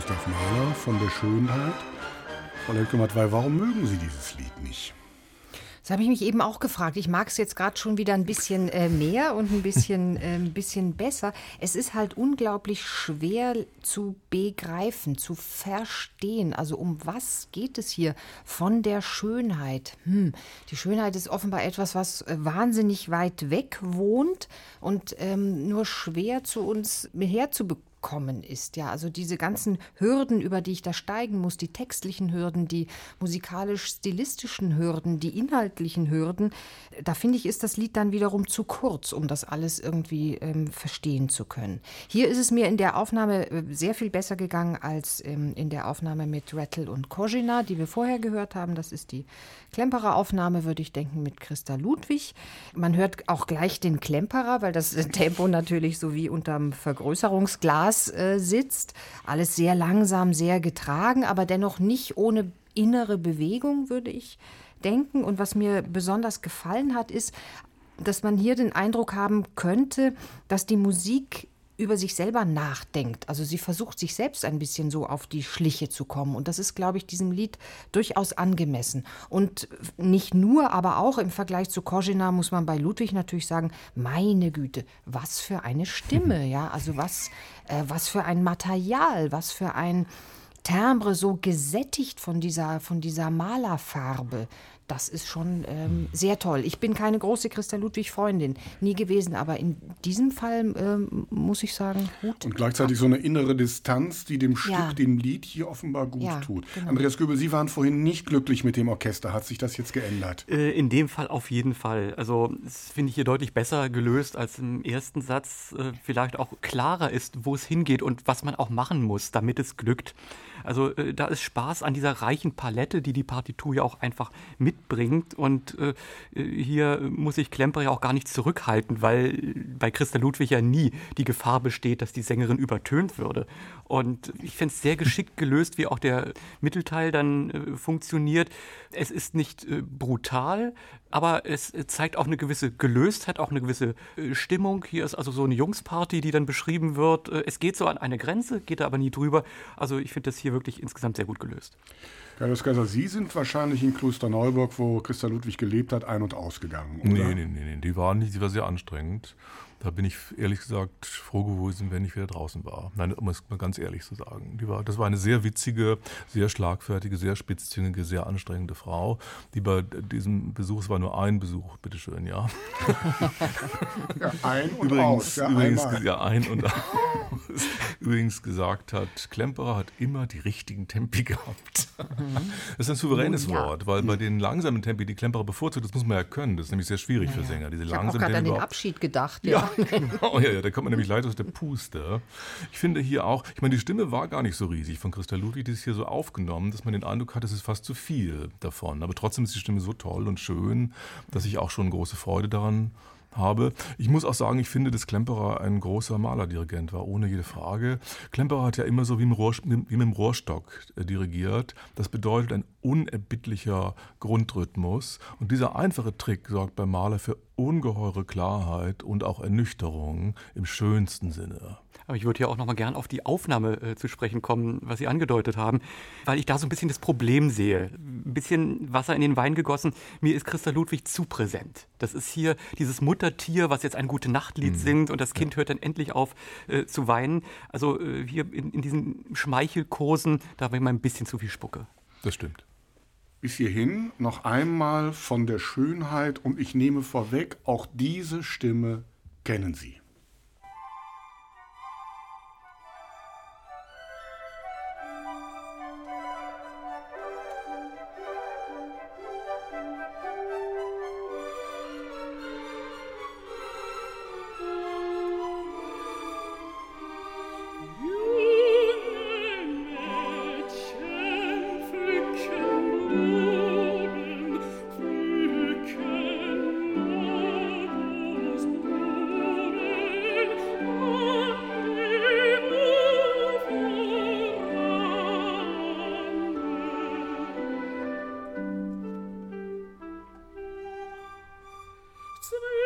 Gustav Mahler von der Schönheit. Frau Lelke-Mattwey, warum mögen Sie dieses Lied nicht? Das habe ich mich eben auch gefragt. Ich mag es jetzt gerade schon wieder ein bisschen äh, mehr und ein bisschen, äh, ein bisschen besser. Es ist halt unglaublich schwer zu begreifen, zu verstehen. Also um was geht es hier von der Schönheit? Hm. Die Schönheit ist offenbar etwas, was äh, wahnsinnig weit weg wohnt und ähm, nur schwer zu uns herzubekommen gekommen ist. Ja, also diese ganzen Hürden, über die ich da steigen muss, die textlichen Hürden, die musikalisch-stilistischen Hürden, die inhaltlichen Hürden, da finde ich, ist das Lied dann wiederum zu kurz, um das alles irgendwie ähm, verstehen zu können. Hier ist es mir in der Aufnahme äh, sehr viel besser gegangen als ähm, in der Aufnahme mit Rattle und Kojina, die wir vorher gehört haben. Das ist die Klemperer Aufnahme, würde ich denken, mit Christa Ludwig. Man hört auch gleich den Klemperer, weil das Tempo natürlich so wie unterm Vergrößerungsglas äh, sitzt. Alles sehr langsam, sehr getragen, aber dennoch nicht ohne innere Bewegung, würde ich denken. Und was mir besonders gefallen hat, ist, dass man hier den Eindruck haben könnte, dass die Musik über sich selber nachdenkt. Also sie versucht sich selbst ein bisschen so auf die Schliche zu kommen. Und das ist, glaube ich, diesem Lied durchaus angemessen. Und nicht nur, aber auch im Vergleich zu Kojina muss man bei Ludwig natürlich sagen, meine Güte, was für eine Stimme, ja. Also was, äh, was für ein Material, was für ein Timbre so gesättigt von dieser, von dieser Malerfarbe das ist schon ähm, sehr toll. Ich bin keine große Christa Ludwig-Freundin, nie gewesen, aber in diesem Fall ähm, muss ich sagen, gut. Und gleichzeitig so eine innere Distanz, die dem ja. Stück, dem Lied hier offenbar gut ja, tut. Genau. Andreas Göbel, Sie waren vorhin nicht glücklich mit dem Orchester. Hat sich das jetzt geändert? Äh, in dem Fall auf jeden Fall. Also, das finde ich hier deutlich besser gelöst als im ersten Satz. Äh, vielleicht auch klarer ist, wo es hingeht und was man auch machen muss, damit es glückt. Also, äh, da ist Spaß an dieser reichen Palette, die die Partitur ja auch einfach mit mitbringt. Und äh, hier muss ich Klemper ja auch gar nicht zurückhalten, weil bei Christa Ludwig ja nie die Gefahr besteht, dass die Sängerin übertönt würde. Und ich finde es sehr geschickt gelöst, wie auch der Mittelteil dann äh, funktioniert. Es ist nicht äh, brutal, aber es zeigt auch eine gewisse Gelöstheit, auch eine gewisse äh, Stimmung. Hier ist also so eine Jungsparty, die dann beschrieben wird. Äh, es geht so an eine Grenze, geht da aber nie drüber. Also ich finde das hier wirklich insgesamt sehr gut gelöst. Carlos Kaiser, Sie sind wahrscheinlich in Klosterneuburg, wo Christa Ludwig gelebt hat, ein- und ausgegangen, oder? Nee, nee, nee, nee. Die war nicht, die war sehr anstrengend. Da bin ich ehrlich gesagt froh gewesen, wenn ich wieder draußen war. Nein, um es mal ganz ehrlich zu sagen. Die war, das war eine sehr witzige, sehr schlagfertige, sehr spitzzüngige, sehr anstrengende Frau, die bei diesem Besuch, es war nur ein Besuch, bitteschön, ja. ja ein und übrigens, aus. Ja, übrigens, ja, ein und aus. übrigens gesagt hat, Klemperer hat immer die richtigen Tempi gehabt. Mhm. Das ist ein souveränes ja. Wort, weil bei den langsamen Tempi, die Klemperer bevorzugt, das muss man ja können. Das ist nämlich sehr schwierig ja, für Sänger. Diese ich habe gerade an den Abschied gedacht. Ja, genau, ja, ja, da kommt man nämlich leider aus der Puste. Ich finde hier auch, ich meine, die Stimme war gar nicht so riesig von Christa Ludwig, die ist hier so aufgenommen, dass man den Eindruck hat, es ist fast zu viel davon. Aber trotzdem ist die Stimme so toll und schön, dass ich auch schon große Freude daran habe. Ich muss auch sagen, ich finde, dass Klemperer ein großer Malerdirigent war, ohne jede Frage. Klemperer hat ja immer so wie, Rohr, wie mit dem Rohrstock äh, dirigiert. Das bedeutet ein unerbittlicher Grundrhythmus. Und dieser einfache Trick sorgt beim Maler für ungeheure Klarheit und auch Ernüchterung im schönsten Sinne. Aber ich würde ja auch noch mal gern auf die Aufnahme äh, zu sprechen kommen, was Sie angedeutet haben, weil ich da so ein bisschen das Problem sehe. Ein bisschen Wasser in den Wein gegossen. Mir ist Christa Ludwig zu präsent. Das ist hier dieses Muttertier, was jetzt ein gute Nachtlied mhm. singt und das Kind ja. hört dann endlich auf äh, zu weinen. Also äh, hier in, in diesen Schmeichelkursen, da war immer ein bisschen zu viel Spucke. Das stimmt bis hierhin noch einmal von der Schönheit und ich nehme vorweg, auch diese Stimme kennen Sie. Sweet.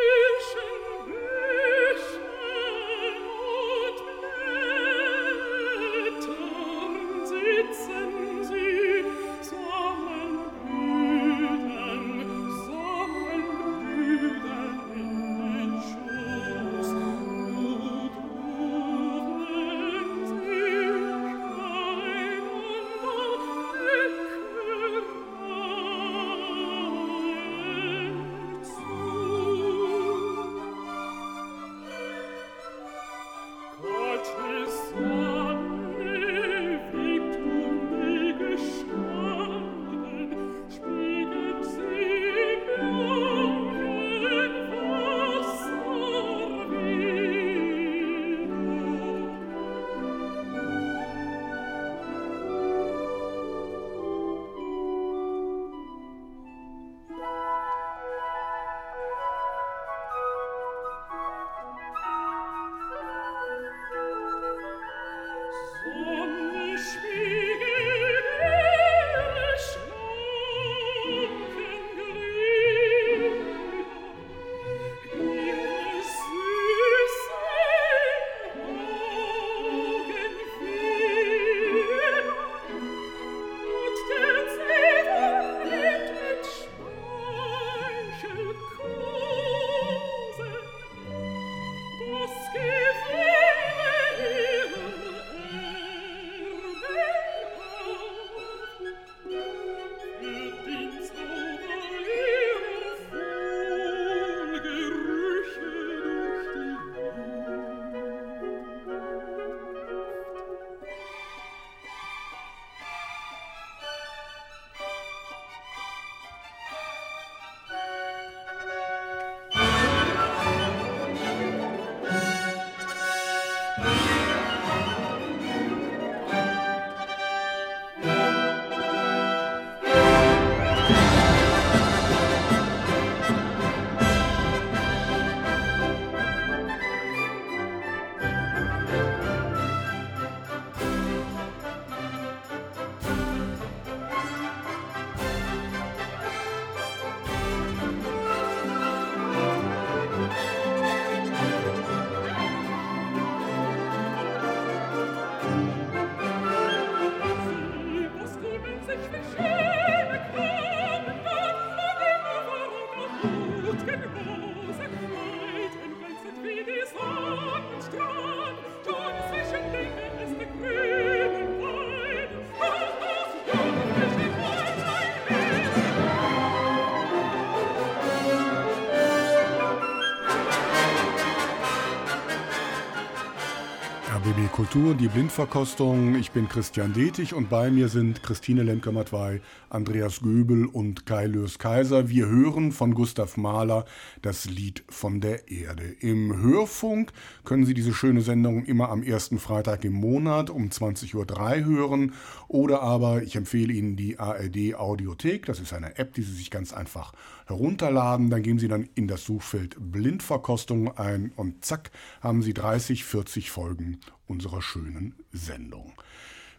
Kultur, die Blindverkostung. Ich bin Christian Detig und bei mir sind Christine Lemke-Matwei, Andreas Göbel und Kai Lös Kaiser. Wir hören von Gustav Mahler das Lied von der Erde. Im Hörfunk können Sie diese schöne Sendung immer am ersten Freitag im Monat um 20.03 Uhr hören oder aber ich empfehle Ihnen die ARD Audiothek. Das ist eine App, die Sie sich ganz einfach herunterladen. Dann geben Sie dann in das Suchfeld Blindverkostung ein und zack haben Sie 30, 40 Folgen unserer schönen Sendung.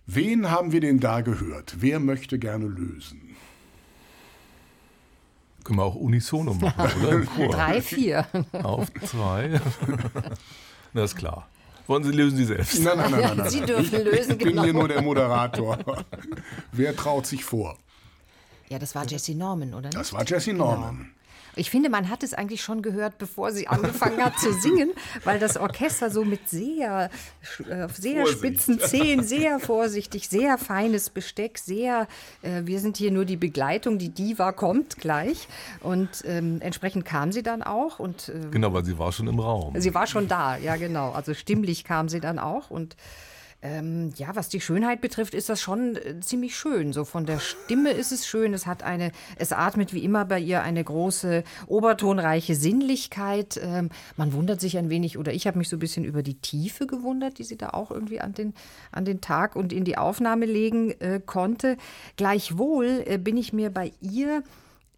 Wen haben wir denn da gehört? Wer möchte gerne lösen? Können wir auch unisono machen, oder? Drei, vier. Auf zwei. Das ist klar. Wollen Sie lösen Sie selbst? Nein, nein, nein, nein. nein. Sie dürfen lösen, Ich bin genau. hier nur der Moderator. Wer traut sich vor? Ja, das war Jessie Norman, oder nicht? Das war Jessie Norman. Ich finde, man hat es eigentlich schon gehört, bevor sie angefangen hat zu singen, weil das Orchester so mit sehr, äh, sehr Vorsicht. spitzen Zehen, sehr vorsichtig, sehr feines Besteck, sehr, äh, wir sind hier nur die Begleitung, die Diva kommt gleich. Und ähm, entsprechend kam sie dann auch und äh, Genau, weil sie war schon im Raum. sie war schon da, ja genau. Also stimmlich kam sie dann auch und ähm, ja, was die Schönheit betrifft, ist das schon äh, ziemlich schön. So von der Stimme ist es schön. Es hat eine, es atmet wie immer bei ihr eine große obertonreiche Sinnlichkeit. Ähm, man wundert sich ein wenig, oder ich habe mich so ein bisschen über die Tiefe gewundert, die sie da auch irgendwie an den, an den Tag und in die Aufnahme legen äh, konnte. Gleichwohl äh, bin ich mir bei ihr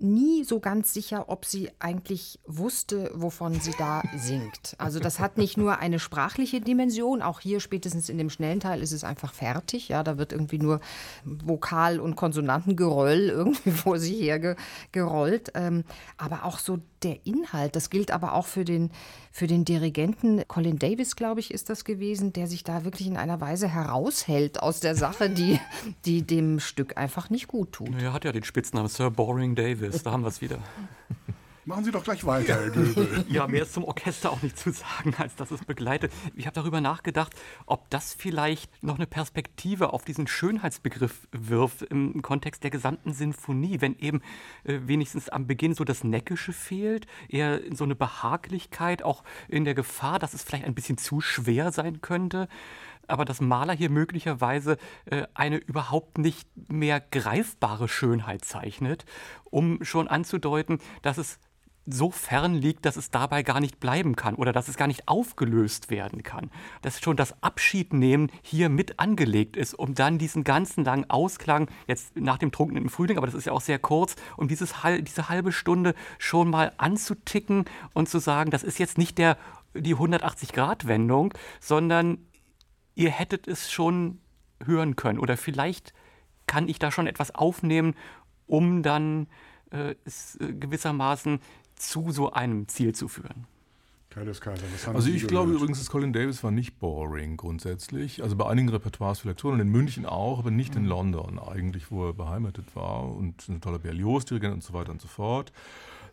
nie so ganz sicher, ob sie eigentlich wusste, wovon sie da singt. Also das hat nicht nur eine sprachliche Dimension, auch hier spätestens in dem schnellen Teil ist es einfach fertig. Ja, da wird irgendwie nur Vokal- und Konsonantengeröll irgendwie vor sie her ge gerollt. Ähm, aber auch so der Inhalt, das gilt aber auch für den, für den Dirigenten Colin Davis, glaube ich, ist das gewesen, der sich da wirklich in einer Weise heraushält aus der Sache, die, die dem Stück einfach nicht gut tut. Er hat ja den Spitznamen Sir Boring Davis, da haben wir es wieder. Machen Sie doch gleich weiter, Herr Göbel. Ja, mehr ist zum Orchester auch nicht zu sagen, als dass es begleitet. Ich habe darüber nachgedacht, ob das vielleicht noch eine Perspektive auf diesen Schönheitsbegriff wirft im Kontext der gesamten Sinfonie, wenn eben äh, wenigstens am Beginn so das Neckische fehlt, eher so eine Behaglichkeit, auch in der Gefahr, dass es vielleicht ein bisschen zu schwer sein könnte. Aber dass Maler hier möglicherweise äh, eine überhaupt nicht mehr greifbare Schönheit zeichnet, um schon anzudeuten, dass es so fern liegt, dass es dabei gar nicht bleiben kann oder dass es gar nicht aufgelöst werden kann. Dass schon das Abschiednehmen hier mit angelegt ist, um dann diesen ganzen langen Ausklang, jetzt nach dem trunkenen Frühling, aber das ist ja auch sehr kurz, um dieses, diese halbe Stunde schon mal anzuticken und zu sagen, das ist jetzt nicht der, die 180-Grad-Wendung, sondern ihr hättet es schon hören können oder vielleicht kann ich da schon etwas aufnehmen, um dann äh, äh, gewissermaßen zu so einem Ziel zu führen. Kaius Kaiser, was haben Also ich glaube übrigens, dass Colin Davis war nicht boring grundsätzlich. Also bei einigen Repertoires vielleicht schon und in München auch, aber nicht in London eigentlich, wo er beheimatet war und ein toller Berlioz-Dirigent und so weiter und so fort.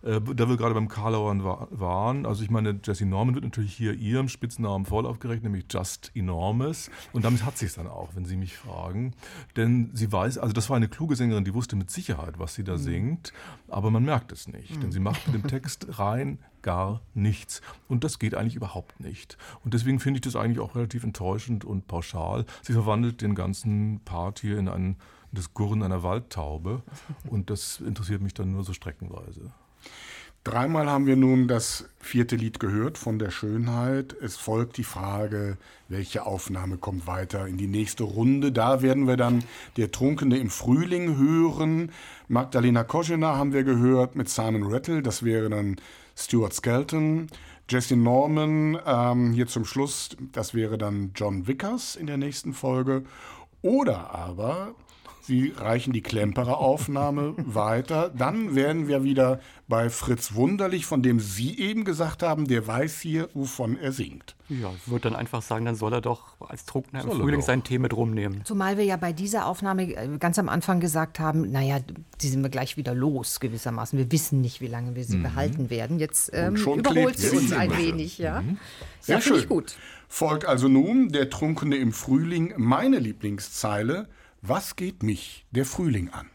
Äh, da wir gerade beim Karlauern wa waren, also ich meine, Jessie Norman wird natürlich hier ihrem Spitznamen voll aufgerechnet, nämlich Just Enormous. Und damit hat sie es dann auch, wenn Sie mich fragen. Denn sie weiß, also das war eine kluge Sängerin, die wusste mit Sicherheit, was sie da singt, aber man merkt es nicht. Denn sie macht mit dem Text rein gar nichts. Und das geht eigentlich überhaupt nicht. Und deswegen finde ich das eigentlich auch relativ enttäuschend und pauschal. Sie verwandelt den ganzen Part hier in, ein, in das Gurren einer Waldtaube. Und das interessiert mich dann nur so streckenweise. Dreimal haben wir nun das vierte Lied gehört von der Schönheit. Es folgt die Frage, welche Aufnahme kommt weiter in die nächste Runde. Da werden wir dann Der Trunkene im Frühling hören. Magdalena Koschena haben wir gehört mit Simon Rattle. Das wäre dann Stuart Skelton. Jesse Norman ähm, hier zum Schluss. Das wäre dann John Vickers in der nächsten Folge. Oder aber Sie reichen die Klemperer-Aufnahme weiter. Dann wären wir wieder bei Fritz Wunderlich, von dem Sie eben gesagt haben, der weiß hier, wovon er singt. Ja, ich würde dann einfach sagen, dann soll er doch als Trunkener im Frühling sein Tee mit rumnehmen. Zumal wir ja bei dieser Aufnahme äh, ganz am Anfang gesagt haben, naja, die sind wir gleich wieder los gewissermaßen. Wir wissen nicht, wie lange wir sie behalten werden. Jetzt ähm, schon überholt sie uns ein wenig, ja. Sehr ja, finde ich schön. gut. Folgt also nun der Trunkene im Frühling, meine Lieblingszeile. Was geht mich der Frühling an?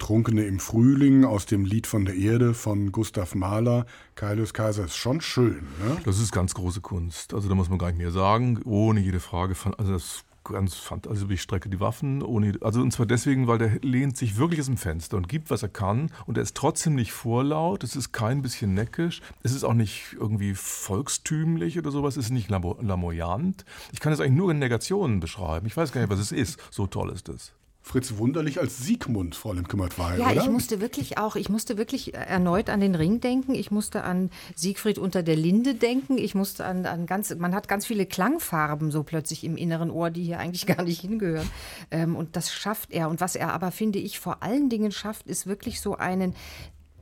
Der Trunkene im Frühling aus dem Lied von der Erde von Gustav Mahler. Kaius Kaiser ist schon schön. Ne? Das ist ganz große Kunst. Also da muss man gar nicht mehr sagen. Ohne jede Frage. Also das ganz fantastisch. Also ich strecke die Waffen, ohne, also und zwar deswegen, weil der lehnt sich wirklich aus dem Fenster und gibt, was er kann. Und er ist trotzdem nicht vorlaut, es ist kein bisschen neckisch, es ist auch nicht irgendwie volkstümlich oder sowas, es ist nicht lamoyant. Ich kann es eigentlich nur in Negationen beschreiben. Ich weiß gar nicht, was es ist. So toll ist es. Fritz Wunderlich als Siegmund vor allem kümmert war. Ja, oder? ich musste wirklich auch, ich musste wirklich erneut an den Ring denken. Ich musste an Siegfried unter der Linde denken. Ich musste an, an ganz, man hat ganz viele Klangfarben so plötzlich im inneren Ohr, die hier eigentlich gar nicht hingehören. Ähm, und das schafft er. Und was er aber, finde ich, vor allen Dingen schafft, ist wirklich so einen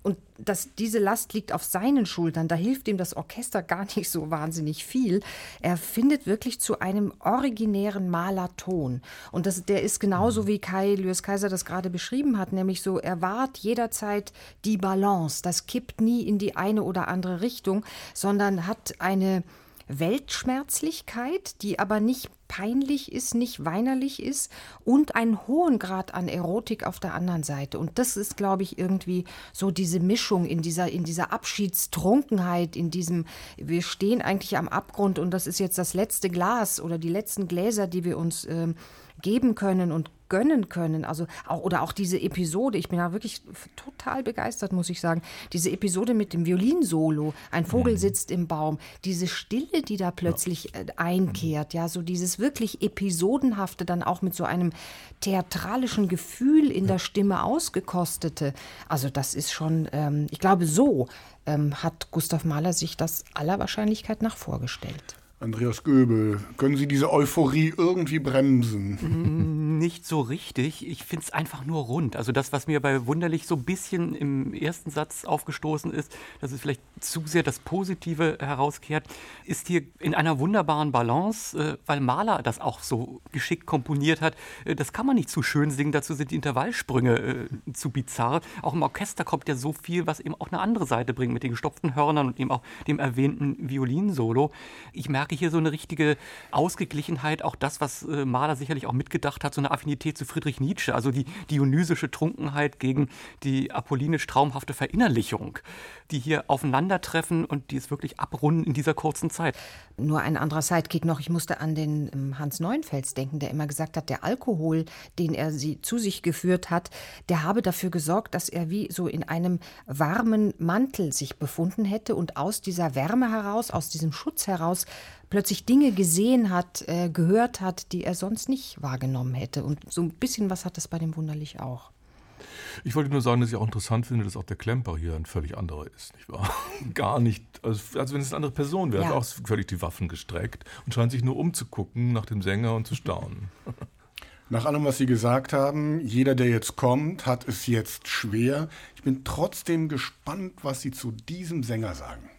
und dass diese Last liegt auf seinen Schultern, da hilft ihm das Orchester gar nicht so wahnsinnig viel. Er findet wirklich zu einem originären Malerton. Und das, der ist genauso wie Kai Lewis Kaiser das gerade beschrieben hat, nämlich so, er wahrt jederzeit die Balance. Das kippt nie in die eine oder andere Richtung, sondern hat eine Weltschmerzlichkeit, die aber nicht peinlich ist, nicht weinerlich ist und einen hohen Grad an Erotik auf der anderen Seite. Und das ist, glaube ich, irgendwie so diese Mischung in dieser, in dieser Abschiedstrunkenheit, in diesem, wir stehen eigentlich am Abgrund und das ist jetzt das letzte Glas oder die letzten Gläser, die wir uns äh, geben können und gönnen können. Also auch, oder auch diese Episode, ich bin da wirklich total begeistert, muss ich sagen. Diese Episode mit dem Violinsolo, ein Vogel mhm. sitzt im Baum, diese Stille, die da plötzlich ja. Äh, einkehrt, ja, so dieses wirklich episodenhafte, dann auch mit so einem theatralischen Gefühl in ja. der Stimme ausgekostete. Also das ist schon, ähm, ich glaube, so ähm, hat Gustav Mahler sich das aller Wahrscheinlichkeit nach vorgestellt. Andreas Göbel, können Sie diese Euphorie irgendwie bremsen? Nicht so richtig. Ich finde es einfach nur rund. Also das, was mir bei Wunderlich so ein bisschen im ersten Satz aufgestoßen ist, dass es vielleicht zu sehr das Positive herauskehrt, ist hier in einer wunderbaren Balance, äh, weil Mahler das auch so geschickt komponiert hat. Äh, das kann man nicht zu schön singen, dazu sind die Intervallsprünge äh, zu bizarr. Auch im Orchester kommt ja so viel, was eben auch eine andere Seite bringt, mit den gestopften Hörnern und eben auch dem erwähnten Violinsolo. Ich merke hier so eine richtige Ausgeglichenheit, auch das, was äh, Mahler sicherlich auch mitgedacht hat, so eine Affinität zu Friedrich Nietzsche, also die dionysische Trunkenheit gegen die apollinisch traumhafte Verinnerlichung, die hier aufeinandertreffen und die es wirklich abrunden in dieser kurzen Zeit. Nur ein anderer Sidekick noch. Ich musste an den ähm, Hans Neuenfels denken, der immer gesagt hat, der Alkohol, den er sie zu sich geführt hat, der habe dafür gesorgt, dass er wie so in einem warmen Mantel sich befunden hätte und aus dieser Wärme heraus, aus diesem Schutz heraus plötzlich Dinge gesehen hat, äh, gehört hat, die er sonst nicht wahrgenommen hätte. Und so ein bisschen was hat das bei dem Wunderlich auch. Ich wollte nur sagen, dass ich auch interessant finde, dass auch der Klemper hier ein völlig anderer ist, nicht wahr? Gar nicht, also, als wenn es eine andere Person wäre, ja. hat auch völlig die Waffen gestreckt und scheint sich nur umzugucken nach dem Sänger und zu staunen. Nach allem, was Sie gesagt haben, jeder, der jetzt kommt, hat es jetzt schwer. Ich bin trotzdem gespannt, was Sie zu diesem Sänger sagen.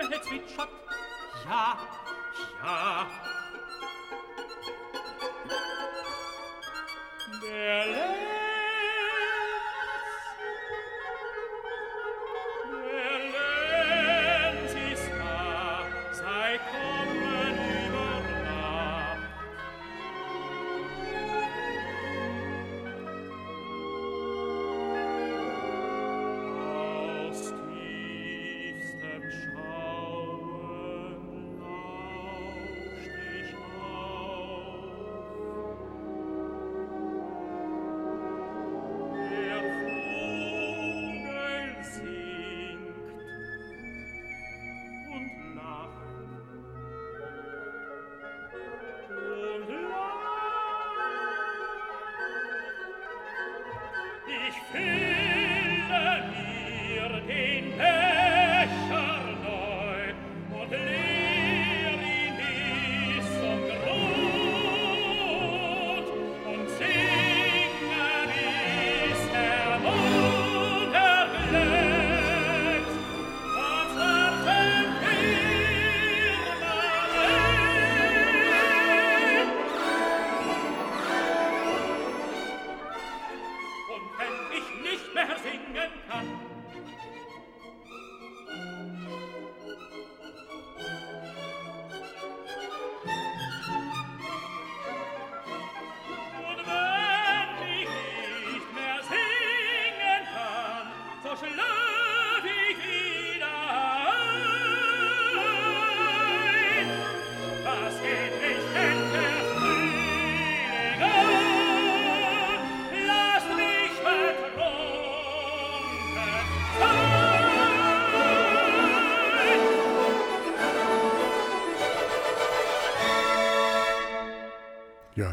Himmel zwitschert. Ja, ja. Der Lehrer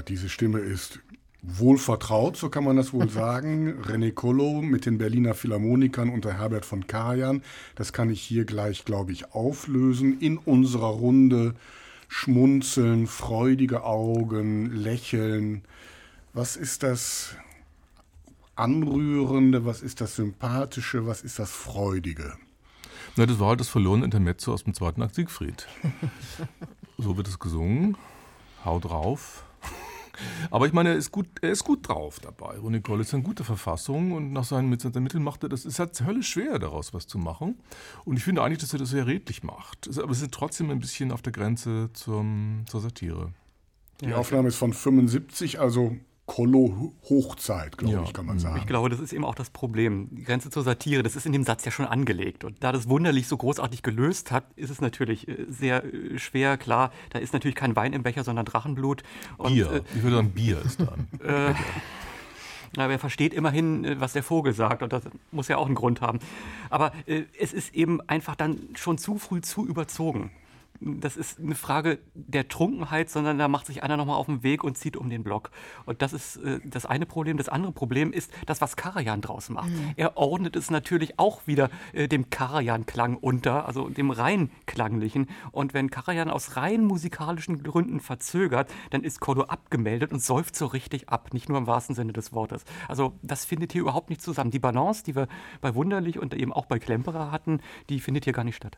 diese Stimme ist wohl vertraut, so kann man das wohl sagen. René Collo mit den Berliner Philharmonikern unter Herbert von Karajan. Das kann ich hier gleich, glaube ich, auflösen. In unserer Runde schmunzeln, freudige Augen, lächeln. Was ist das Anrührende? Was ist das Sympathische? Was ist das Freudige? Na, das war halt das verlorene Intermezzo aus dem zweiten Akt Siegfried. so wird es gesungen. Hau drauf. Aber ich meine, er ist gut, er ist gut drauf dabei. Ronny Koll ist in guter Verfassung und nach seinen, mit seinen Mitteln macht er das. Es ist halt höllisch schwer, daraus was zu machen. Und ich finde eigentlich, dass er das sehr redlich macht. Aber es ist trotzdem ein bisschen auf der Grenze zum, zur Satire. Die Aufnahme ist von 75, also Kollo-Hochzeit, glaube ja. ich, kann man sagen. Ich glaube, das ist eben auch das Problem. Die Grenze zur Satire, das ist in dem Satz ja schon angelegt. Und da das wunderlich so großartig gelöst hat, ist es natürlich äh, sehr äh, schwer. Klar, da ist natürlich kein Wein im Becher, sondern Drachenblut. Und, Bier. Äh, ich würde sagen, Bier ist dann. äh, aber er versteht immerhin, was der Vogel sagt und das muss ja auch einen Grund haben. Aber äh, es ist eben einfach dann schon zu früh zu überzogen das ist eine Frage der Trunkenheit, sondern da macht sich einer nochmal auf den Weg und zieht um den Block. Und das ist äh, das eine Problem. Das andere Problem ist das, was Karajan draus macht. Mhm. Er ordnet es natürlich auch wieder äh, dem Karajan-Klang unter, also dem rein klanglichen. Und wenn Karajan aus rein musikalischen Gründen verzögert, dann ist Kodo abgemeldet und säuft so richtig ab, nicht nur im wahrsten Sinne des Wortes. Also das findet hier überhaupt nicht zusammen. Die Balance, die wir bei Wunderlich und eben auch bei Klemperer hatten, die findet hier gar nicht statt.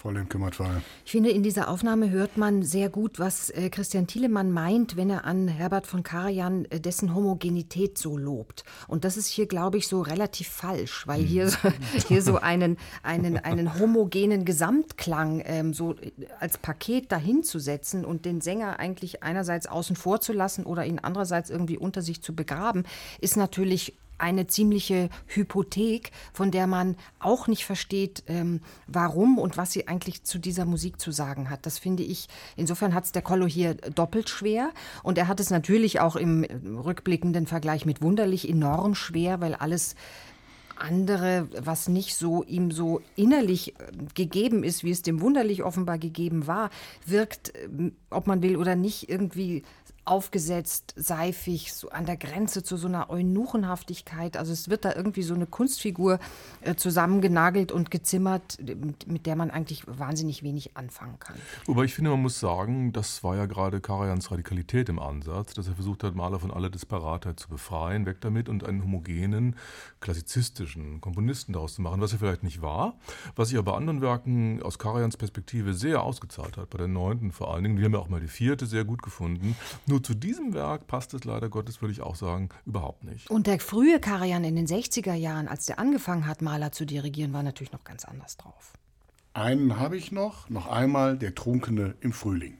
Frau Lemke-Matwei. Ich finde, in dieser Aufnahme hört man sehr gut, was äh, Christian Thielemann meint, wenn er an Herbert von Karajan äh, dessen Homogenität so lobt. Und das ist hier, glaube ich, so relativ falsch, weil hier, so, hier so einen, einen, einen homogenen Gesamtklang ähm, so äh, als Paket dahinzusetzen und den Sänger eigentlich einerseits außen vor zu lassen oder ihn andererseits irgendwie unter sich zu begraben, ist natürlich eine ziemliche Hypothek, von der man auch nicht versteht, ähm, warum und was sie eigentlich zu dieser Musik zu sagen hat. Das finde ich, insofern hat es der Kollo hier doppelt schwer. Und er hat es natürlich auch im rückblickenden Vergleich mit Wunderlich enorm schwer, weil alles andere, was nicht so ihm so innerlich äh, gegeben ist, wie es dem Wunderlich offenbar gegeben war, wirkt, ähm, ob man will oder nicht, irgendwie aufgesetzt, seifig, so an der Grenze zu so einer Eunuchenhaftigkeit. Also es wird da irgendwie so eine Kunstfigur äh, zusammengenagelt und gezimmert, mit der man eigentlich wahnsinnig wenig anfangen kann. Wobei ich finde, man muss sagen, das war ja gerade Karajans Radikalität im Ansatz, dass er versucht hat, Maler von aller Disparatheit zu befreien, weg damit und einen homogenen, klassizistischen Komponisten daraus zu machen, was er vielleicht nicht war, was sich aber bei anderen Werken aus Karajans Perspektive sehr ausgezahlt hat, bei der neunten vor allen Dingen. Wir haben ja auch mal die vierte sehr gut gefunden. Nur zu diesem Werk passt es leider Gottes, würde ich auch sagen, überhaupt nicht. Und der frühe Karajan in den 60er Jahren, als der angefangen hat, Maler zu dirigieren, war natürlich noch ganz anders drauf. Einen habe ich noch, noch einmal der Trunkene im Frühling.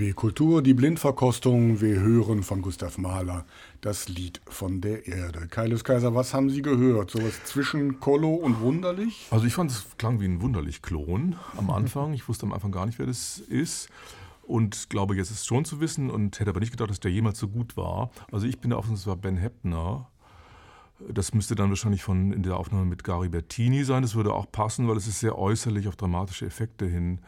RBB Kultur, die Blindverkostung. Wir hören von Gustav Mahler das Lied von der Erde. Kaius Kaiser, was haben Sie gehört? Sowas zwischen Kollo und Wunderlich? Also ich fand es klang wie ein Wunderlich-Klon am Anfang. Ich wusste am Anfang gar nicht, wer das ist und glaube jetzt ist es schon zu wissen und hätte aber nicht gedacht, dass der jemals so gut war. Also ich bin der Auffassung, es war Ben Heppner. Das müsste dann wahrscheinlich von in der Aufnahme mit Gary Bertini sein. Das würde auch passen, weil es ist sehr äußerlich auf dramatische Effekte hin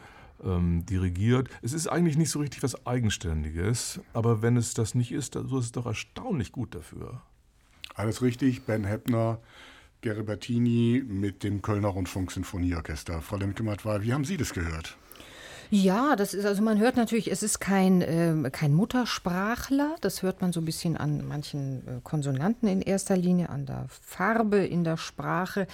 ähm, dirigiert. Es ist eigentlich nicht so richtig was Eigenständiges, aber wenn es das nicht ist, so ist es doch erstaunlich gut dafür. Alles richtig, Ben Heppner, Geribertini mit dem Kölner Rundfunk-Sinfonieorchester. Frau Lemke-Matwei, wie haben Sie das gehört? Ja, das ist, also man hört natürlich, es ist kein, äh, kein Muttersprachler. Das hört man so ein bisschen an manchen äh, Konsonanten in erster Linie, an der Farbe in der Sprache.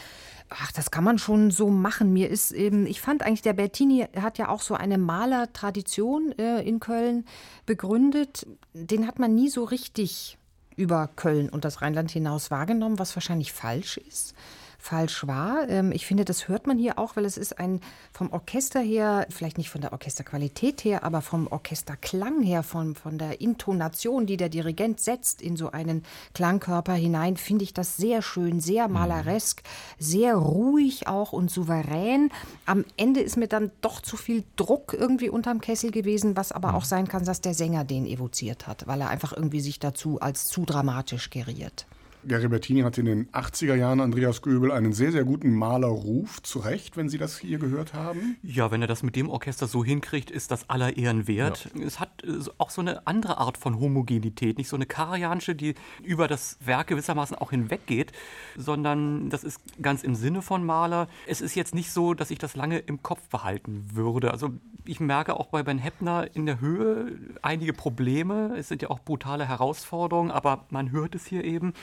Ach, das kann man schon so machen. Mir ist eben, ich fand eigentlich, der Bertini hat ja auch so eine Malertradition äh, in Köln begründet. Den hat man nie so richtig über Köln und das Rheinland hinaus wahrgenommen, was wahrscheinlich falsch ist falsch war. Ähm, ich finde, das hört man hier auch, weil es ist ein vom Orchester her, vielleicht nicht von der Orchesterqualität her, aber vom Orchesterklang her, von, von der Intonation, die der Dirigent setzt in so einen Klangkörper hinein, finde ich das sehr schön, sehr mhm. maleresk, sehr ruhig auch und souverän. Am Ende ist mir dann doch zu viel Druck irgendwie unterm Kessel gewesen, was aber auch mhm. sein kann, dass der Sänger den evoziert hat, weil er einfach irgendwie sich dazu als zu dramatisch geriert. Gary Bertini hat in den 80er Jahren, Andreas Göbel, einen sehr, sehr guten Malerruf. Zu Recht, wenn Sie das hier gehört haben? Ja, wenn er das mit dem Orchester so hinkriegt, ist das aller Ehren wert. Ja. Es hat äh, auch so eine andere Art von Homogenität. Nicht so eine Karajansche, die über das Werk gewissermaßen auch hinweggeht, sondern das ist ganz im Sinne von Maler. Es ist jetzt nicht so, dass ich das lange im Kopf behalten würde. Also ich merke auch bei Ben Heppner in der Höhe einige Probleme. Es sind ja auch brutale Herausforderungen, aber man hört es hier eben.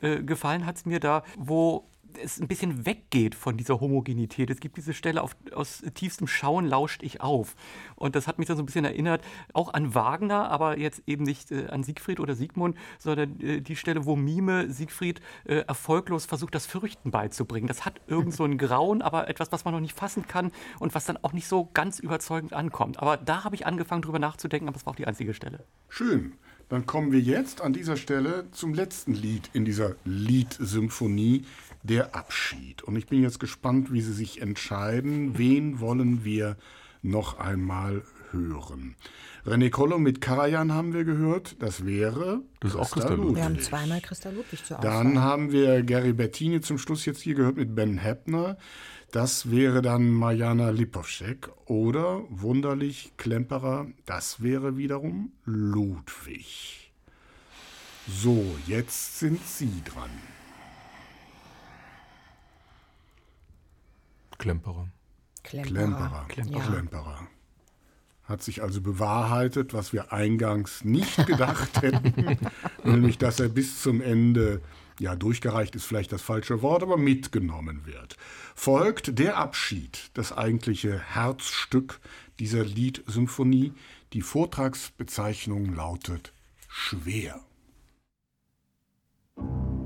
Äh, gefallen hat es mir da, wo es ein bisschen weggeht von dieser Homogenität. Es gibt diese Stelle auf, aus tiefstem Schauen lauscht ich auf. Und das hat mich dann so ein bisschen erinnert, auch an Wagner, aber jetzt eben nicht äh, an Siegfried oder Siegmund, sondern äh, die Stelle, wo Mime Siegfried äh, erfolglos versucht, das Fürchten beizubringen. Das hat irgend so ein Grauen, aber etwas, was man noch nicht fassen kann und was dann auch nicht so ganz überzeugend ankommt. Aber da habe ich angefangen, drüber nachzudenken, aber es war auch die einzige Stelle. Schön. Dann kommen wir jetzt an dieser Stelle zum letzten Lied in dieser Liedsymphonie, der Abschied. Und ich bin jetzt gespannt, wie Sie sich entscheiden. Wen wollen wir noch einmal hören? René Kollo mit Karajan haben wir gehört. Das wäre das ist auch Christa Ludwig. Wir haben zweimal Christa Ludwig zur Auswahl. Dann haben wir Gary Bettini zum Schluss jetzt hier gehört mit Ben Heppner. Das wäre dann Mariana Lipovcek oder wunderlich Klemperer, das wäre wiederum Ludwig. So, jetzt sind Sie dran. Klemperer. Klemperer. Klemperer. Klemperer. Hat sich also bewahrheitet, was wir eingangs nicht gedacht hätten, nämlich dass er bis zum Ende, ja, durchgereicht ist vielleicht das falsche Wort, aber mitgenommen wird. Folgt der Abschied, das eigentliche Herzstück dieser Liedsymphonie. Die Vortragsbezeichnung lautet schwer. Der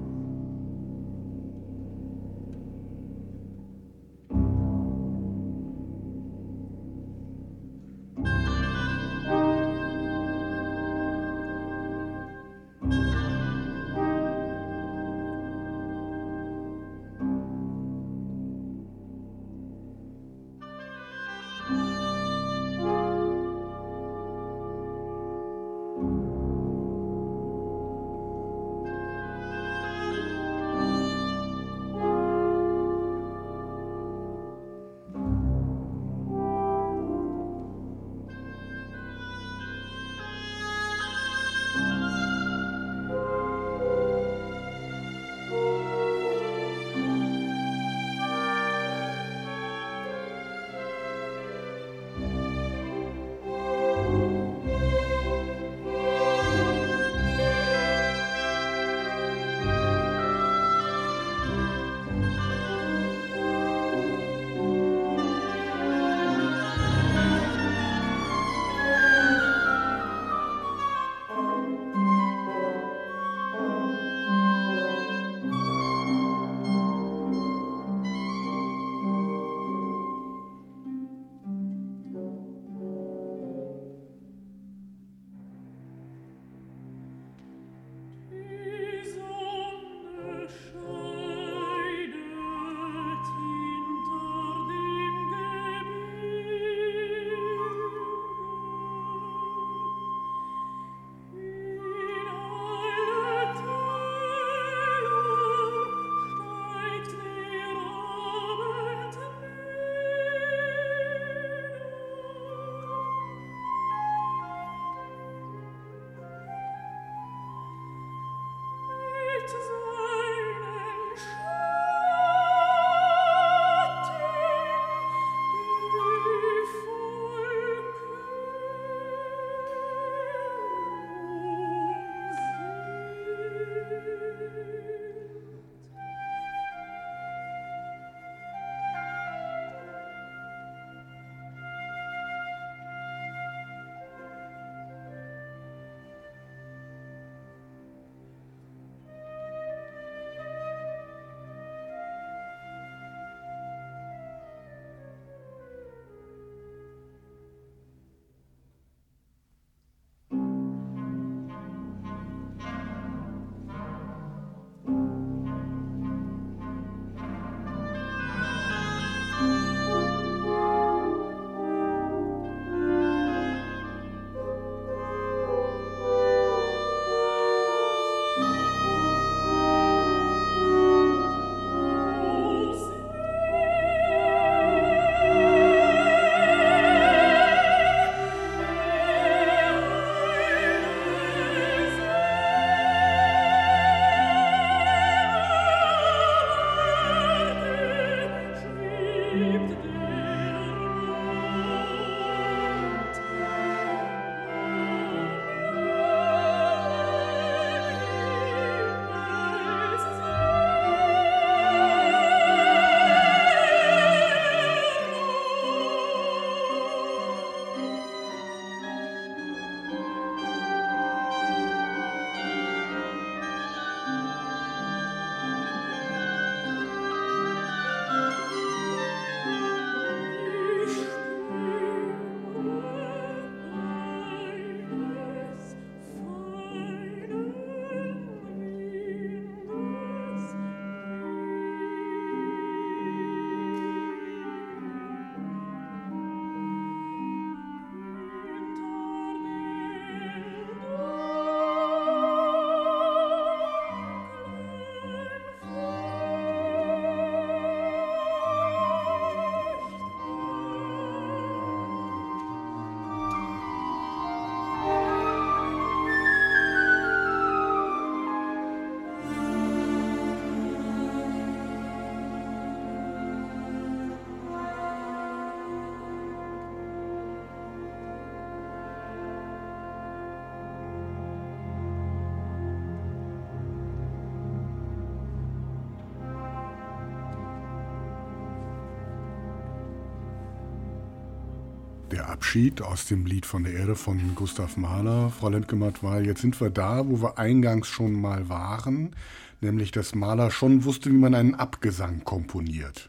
Abschied aus dem Lied von der Erde von Gustav Mahler. Frau Lendgematt-Weil, jetzt sind wir da, wo wir eingangs schon mal waren, nämlich dass Mahler schon wusste, wie man einen Abgesang komponiert.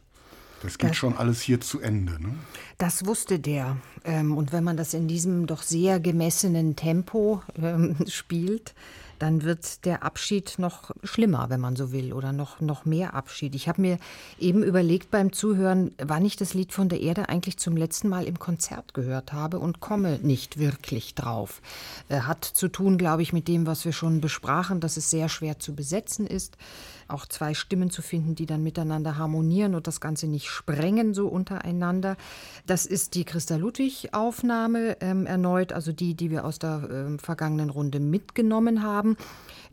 Das geht das, schon alles hier zu Ende. Ne? Das wusste der. Ähm, und wenn man das in diesem doch sehr gemessenen Tempo ähm, spielt, dann wird der Abschied noch schlimmer, wenn man so will, oder noch, noch mehr Abschied. Ich habe mir eben überlegt beim Zuhören, wann ich das Lied von der Erde eigentlich zum letzten Mal im Konzert gehört habe und komme nicht wirklich drauf. Hat zu tun, glaube ich, mit dem, was wir schon besprachen, dass es sehr schwer zu besetzen ist auch zwei Stimmen zu finden, die dann miteinander harmonieren und das Ganze nicht sprengen so untereinander. Das ist die Christa Ludwig-Aufnahme ähm, erneut, also die, die wir aus der äh, vergangenen Runde mitgenommen haben.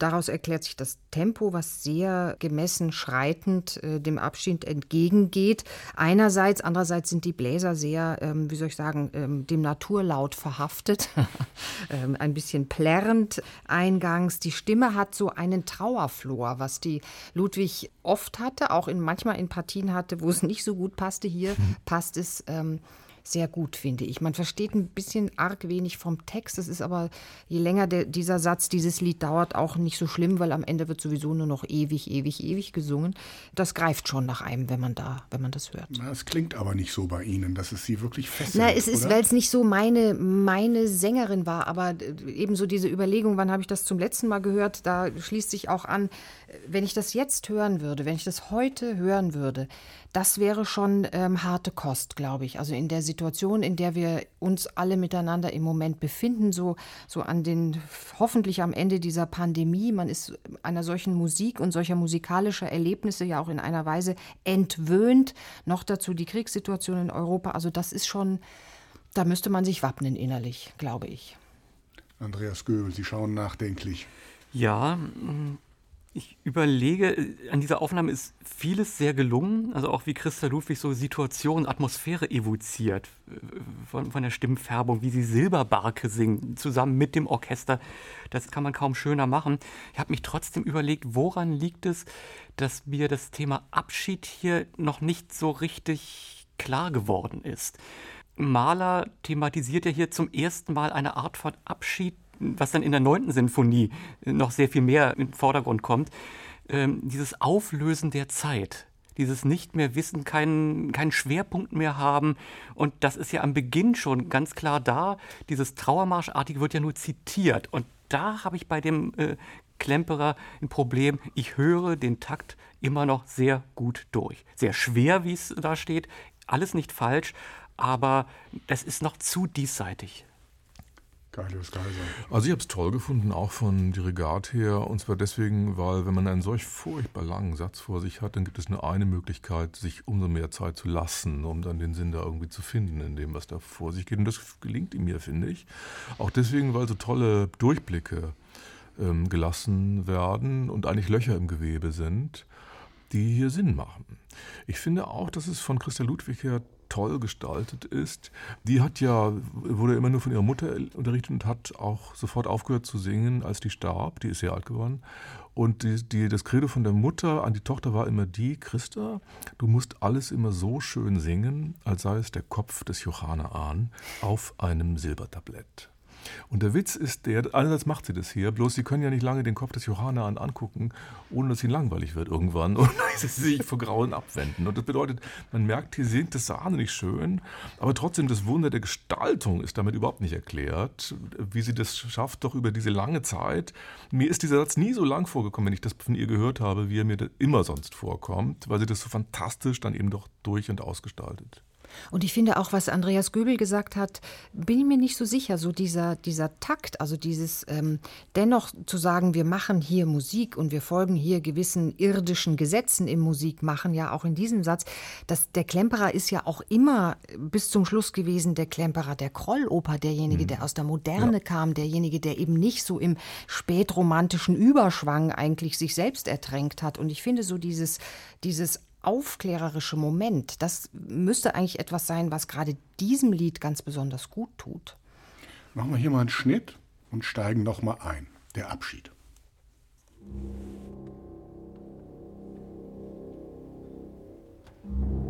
Daraus erklärt sich das Tempo, was sehr gemessen schreitend äh, dem Abschied entgegengeht. Einerseits, andererseits sind die Bläser sehr, ähm, wie soll ich sagen, ähm, dem Naturlaut verhaftet, ähm, ein bisschen plärrend eingangs. Die Stimme hat so einen Trauerflor, was die Ludwig oft hatte, auch in, manchmal in Partien hatte, wo es nicht so gut passte. Hier mhm. passt es ähm, sehr gut, finde ich. Man versteht ein bisschen arg wenig vom Text. Das ist aber, je länger der, dieser Satz, dieses Lied dauert, auch nicht so schlimm, weil am Ende wird sowieso nur noch ewig, ewig, ewig gesungen. Das greift schon nach einem, wenn man da, wenn man das hört. Na, es klingt aber nicht so bei Ihnen, dass es Sie wirklich fesselt. Na, es ist, weil es nicht so meine, meine Sängerin war, aber eben so diese Überlegung, wann habe ich das zum letzten Mal gehört, da schließt sich auch an, wenn ich das jetzt hören würde, wenn ich das heute hören würde, das wäre schon ähm, harte Kost, glaube ich. Also in der Situation, in der wir uns alle miteinander im Moment befinden, so, so an den, hoffentlich am Ende dieser Pandemie. Man ist einer solchen Musik und solcher musikalischer Erlebnisse ja auch in einer Weise entwöhnt. Noch dazu die Kriegssituation in Europa. Also das ist schon, da müsste man sich wappnen innerlich, glaube ich. Andreas Göbel, Sie schauen nachdenklich. Ja, ich überlege, an dieser Aufnahme ist vieles sehr gelungen, also auch wie Christa Ludwig so Situation, Atmosphäre evoziert, äh, von, von der Stimmfärbung, wie sie Silberbarke singen, zusammen mit dem Orchester. Das kann man kaum schöner machen. Ich habe mich trotzdem überlegt, woran liegt es, dass mir das Thema Abschied hier noch nicht so richtig klar geworden ist. Mahler thematisiert ja hier zum ersten Mal eine Art von Abschied, was dann in der neunten Sinfonie noch sehr viel mehr in den Vordergrund kommt, ähm, dieses Auflösen der Zeit, dieses nicht mehr wissen, keinen, keinen Schwerpunkt mehr haben. Und das ist ja am Beginn schon ganz klar da. Dieses Trauermarschartige wird ja nur zitiert. Und da habe ich bei dem äh, Klemperer ein Problem. Ich höre den Takt immer noch sehr gut durch. Sehr schwer, wie es da steht. Alles nicht falsch, aber es ist noch zu diesseitig. Geiles Geiser. Also ich habe es toll gefunden, auch von Dirigat her. Und zwar deswegen, weil wenn man einen solch furchtbar langen Satz vor sich hat, dann gibt es nur eine Möglichkeit, sich umso mehr Zeit zu lassen, um dann den Sinn da irgendwie zu finden in dem, was da vor sich geht. Und das gelingt ihm mir, finde ich. Auch deswegen, weil so tolle Durchblicke ähm, gelassen werden und eigentlich Löcher im Gewebe sind, die hier Sinn machen. Ich finde auch, dass es von Christa Ludwig her toll gestaltet ist. Die hat ja, wurde immer nur von ihrer Mutter unterrichtet und hat auch sofort aufgehört zu singen, als die starb. Die ist sehr alt geworden. Und die, die, das Credo von der Mutter an die Tochter war immer die, Christa, du musst alles immer so schön singen, als sei es der Kopf des Johanna Ahn auf einem Silbertablett. Und der Witz ist der, einerseits macht sie das hier, bloß sie können ja nicht lange den Kopf des Johanna an angucken, ohne dass ihnen langweilig wird irgendwann und sie sich vor Grauen abwenden. Und das bedeutet, man merkt, hier singt das nicht schön, aber trotzdem das Wunder der Gestaltung ist damit überhaupt nicht erklärt, wie sie das schafft, doch über diese lange Zeit. Mir ist dieser Satz nie so lang vorgekommen, wenn ich das von ihr gehört habe, wie er mir immer sonst vorkommt, weil sie das so fantastisch dann eben doch durch und ausgestaltet. Und ich finde auch, was Andreas Göbel gesagt hat, bin ich mir nicht so sicher, so dieser, dieser Takt, also dieses ähm, dennoch zu sagen, wir machen hier Musik und wir folgen hier gewissen irdischen Gesetzen im Musikmachen, ja auch in diesem Satz, dass der Klemperer ist ja auch immer bis zum Schluss gewesen, der Klemperer der Krolloper, derjenige, mhm. der aus der Moderne ja. kam, derjenige, der eben nicht so im spätromantischen Überschwang eigentlich sich selbst ertränkt hat. Und ich finde so dieses, dieses aufklärerische Moment, das müsste eigentlich etwas sein, was gerade diesem Lied ganz besonders gut tut. Machen wir hier mal einen Schnitt und steigen noch mal ein. Der Abschied. Andreas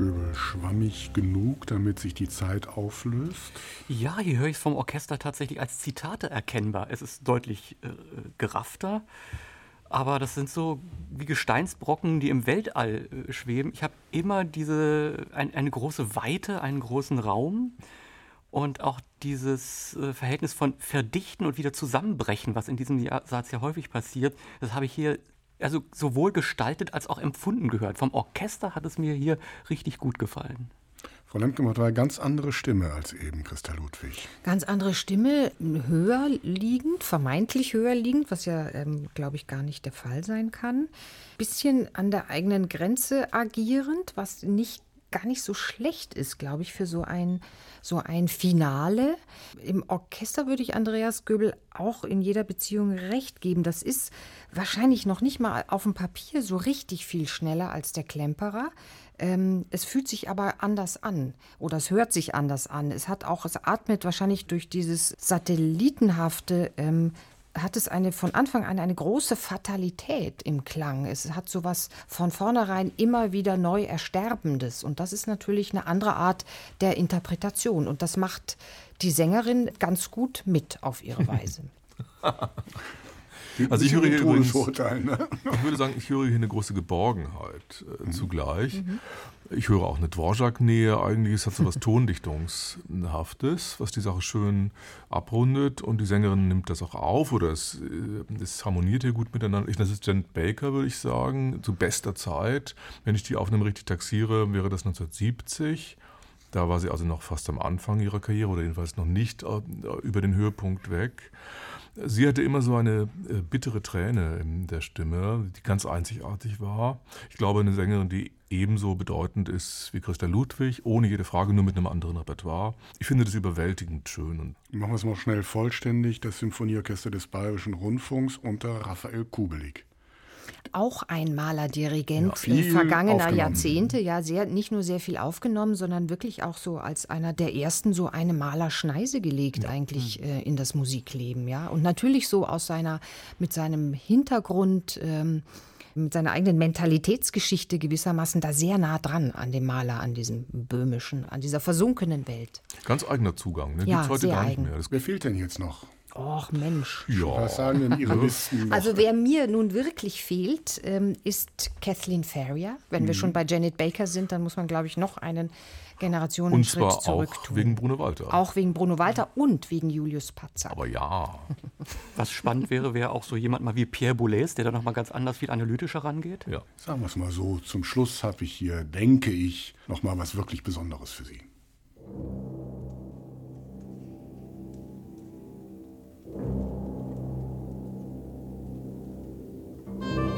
Göbel, schwammig genug, damit sich die Zeit auflöst? Ja, hier höre ich es vom Orchester tatsächlich als Zitate erkennbar. Es ist deutlich äh, geraffter, aber das sind so wie Gesteinsbrocken, die im Weltall äh, schweben. Ich habe immer diese, ein, eine große Weite, einen großen Raum und auch dieses äh, Verhältnis von Verdichten und wieder Zusammenbrechen, was in diesem Satz ja häufig passiert, das habe ich hier also sowohl gestaltet als auch empfunden gehört. Vom Orchester hat es mir hier richtig gut gefallen. Frau Lemke hat eine ganz andere Stimme als eben Christa Ludwig. Ganz andere Stimme, höher liegend, vermeintlich höher liegend, was ja, ähm, glaube ich, gar nicht der Fall sein kann. Bisschen an der eigenen Grenze agierend, was nicht gar nicht so schlecht ist, glaube ich, für so ein, so ein Finale. Im Orchester würde ich Andreas Göbel auch in jeder Beziehung recht geben. Das ist wahrscheinlich noch nicht mal auf dem Papier so richtig viel schneller als der Klemperer. Ähm, es fühlt sich aber anders an oder es hört sich anders an. Es hat auch, es atmet wahrscheinlich durch dieses satellitenhafte ähm, hat es eine von Anfang an eine große Fatalität im Klang. Es hat so was von vornherein immer wieder neu Ersterbendes. Und das ist natürlich eine andere Art der Interpretation. Und das macht die Sängerin ganz gut mit auf ihre Weise. Also ich höre hier übrigens, ne? ich würde sagen, ich höre hier eine große Geborgenheit äh, mhm. zugleich. Mhm. Ich höre auch eine Dvorak-Nähe. Eigentlich es hat so was Tondichtungshaftes, was die Sache schön abrundet. Und die Sängerin nimmt das auch auf oder es, äh, es harmoniert hier gut miteinander. Ich, das ist Janet Baker, würde ich sagen, zu bester Zeit. Wenn ich die Aufnahme richtig taxiere, wäre das 1970. Da war sie also noch fast am Anfang ihrer Karriere oder jedenfalls noch nicht äh, über den Höhepunkt weg. Sie hatte immer so eine äh, bittere Träne in der Stimme, die ganz einzigartig war. Ich glaube, eine Sängerin, die ebenso bedeutend ist wie Christa Ludwig, ohne jede Frage, nur mit einem anderen Repertoire. Ich finde das überwältigend schön. Machen wir es mal schnell vollständig. Das Symphonieorchester des Bayerischen Rundfunks unter Raphael Kubelik auch ein Malerdirigent ja, vergangener Jahrzehnte, ja, sehr, nicht nur sehr viel aufgenommen, sondern wirklich auch so als einer der ersten so eine Malerschneise gelegt ja. eigentlich äh, in das Musikleben, ja. Und natürlich so aus seiner, mit seinem Hintergrund, ähm, mit seiner eigenen Mentalitätsgeschichte gewissermaßen da sehr nah dran an dem Maler, an diesem böhmischen, an dieser versunkenen Welt. Ganz eigener Zugang, ne? Ja, Gibt's heute gar eigen. nicht mehr. Das Wer fehlt denn jetzt noch? Och Mensch. Ja. Was sagen denn Ihre Listen? Also wer mir nun wirklich fehlt, ähm, ist Kathleen Ferrier. Wenn mhm. wir schon bei Janet Baker sind, dann muss man, glaube ich, noch einen Generationenschritt und zwar zurück auch tun. wegen Bruno Walter. Auch wegen Bruno Walter und wegen Julius Patzer. Aber ja. Was spannend wäre, wäre auch so jemand mal wie Pierre Boulez, der da noch mal ganz anders viel analytischer rangeht. Ja. Sagen wir es mal so, zum Schluss habe ich hier, denke ich, noch mal was wirklich Besonderes für Sie. thank you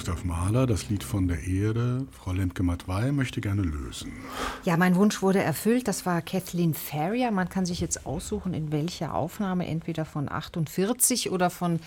Gustav Mahler, das Lied von der Erde. Frau Lemke-Matwei möchte gerne lösen. Ja, mein Wunsch wurde erfüllt. Das war Kathleen Ferrier. Man kann sich jetzt aussuchen, in welcher Aufnahme, entweder von 48 oder von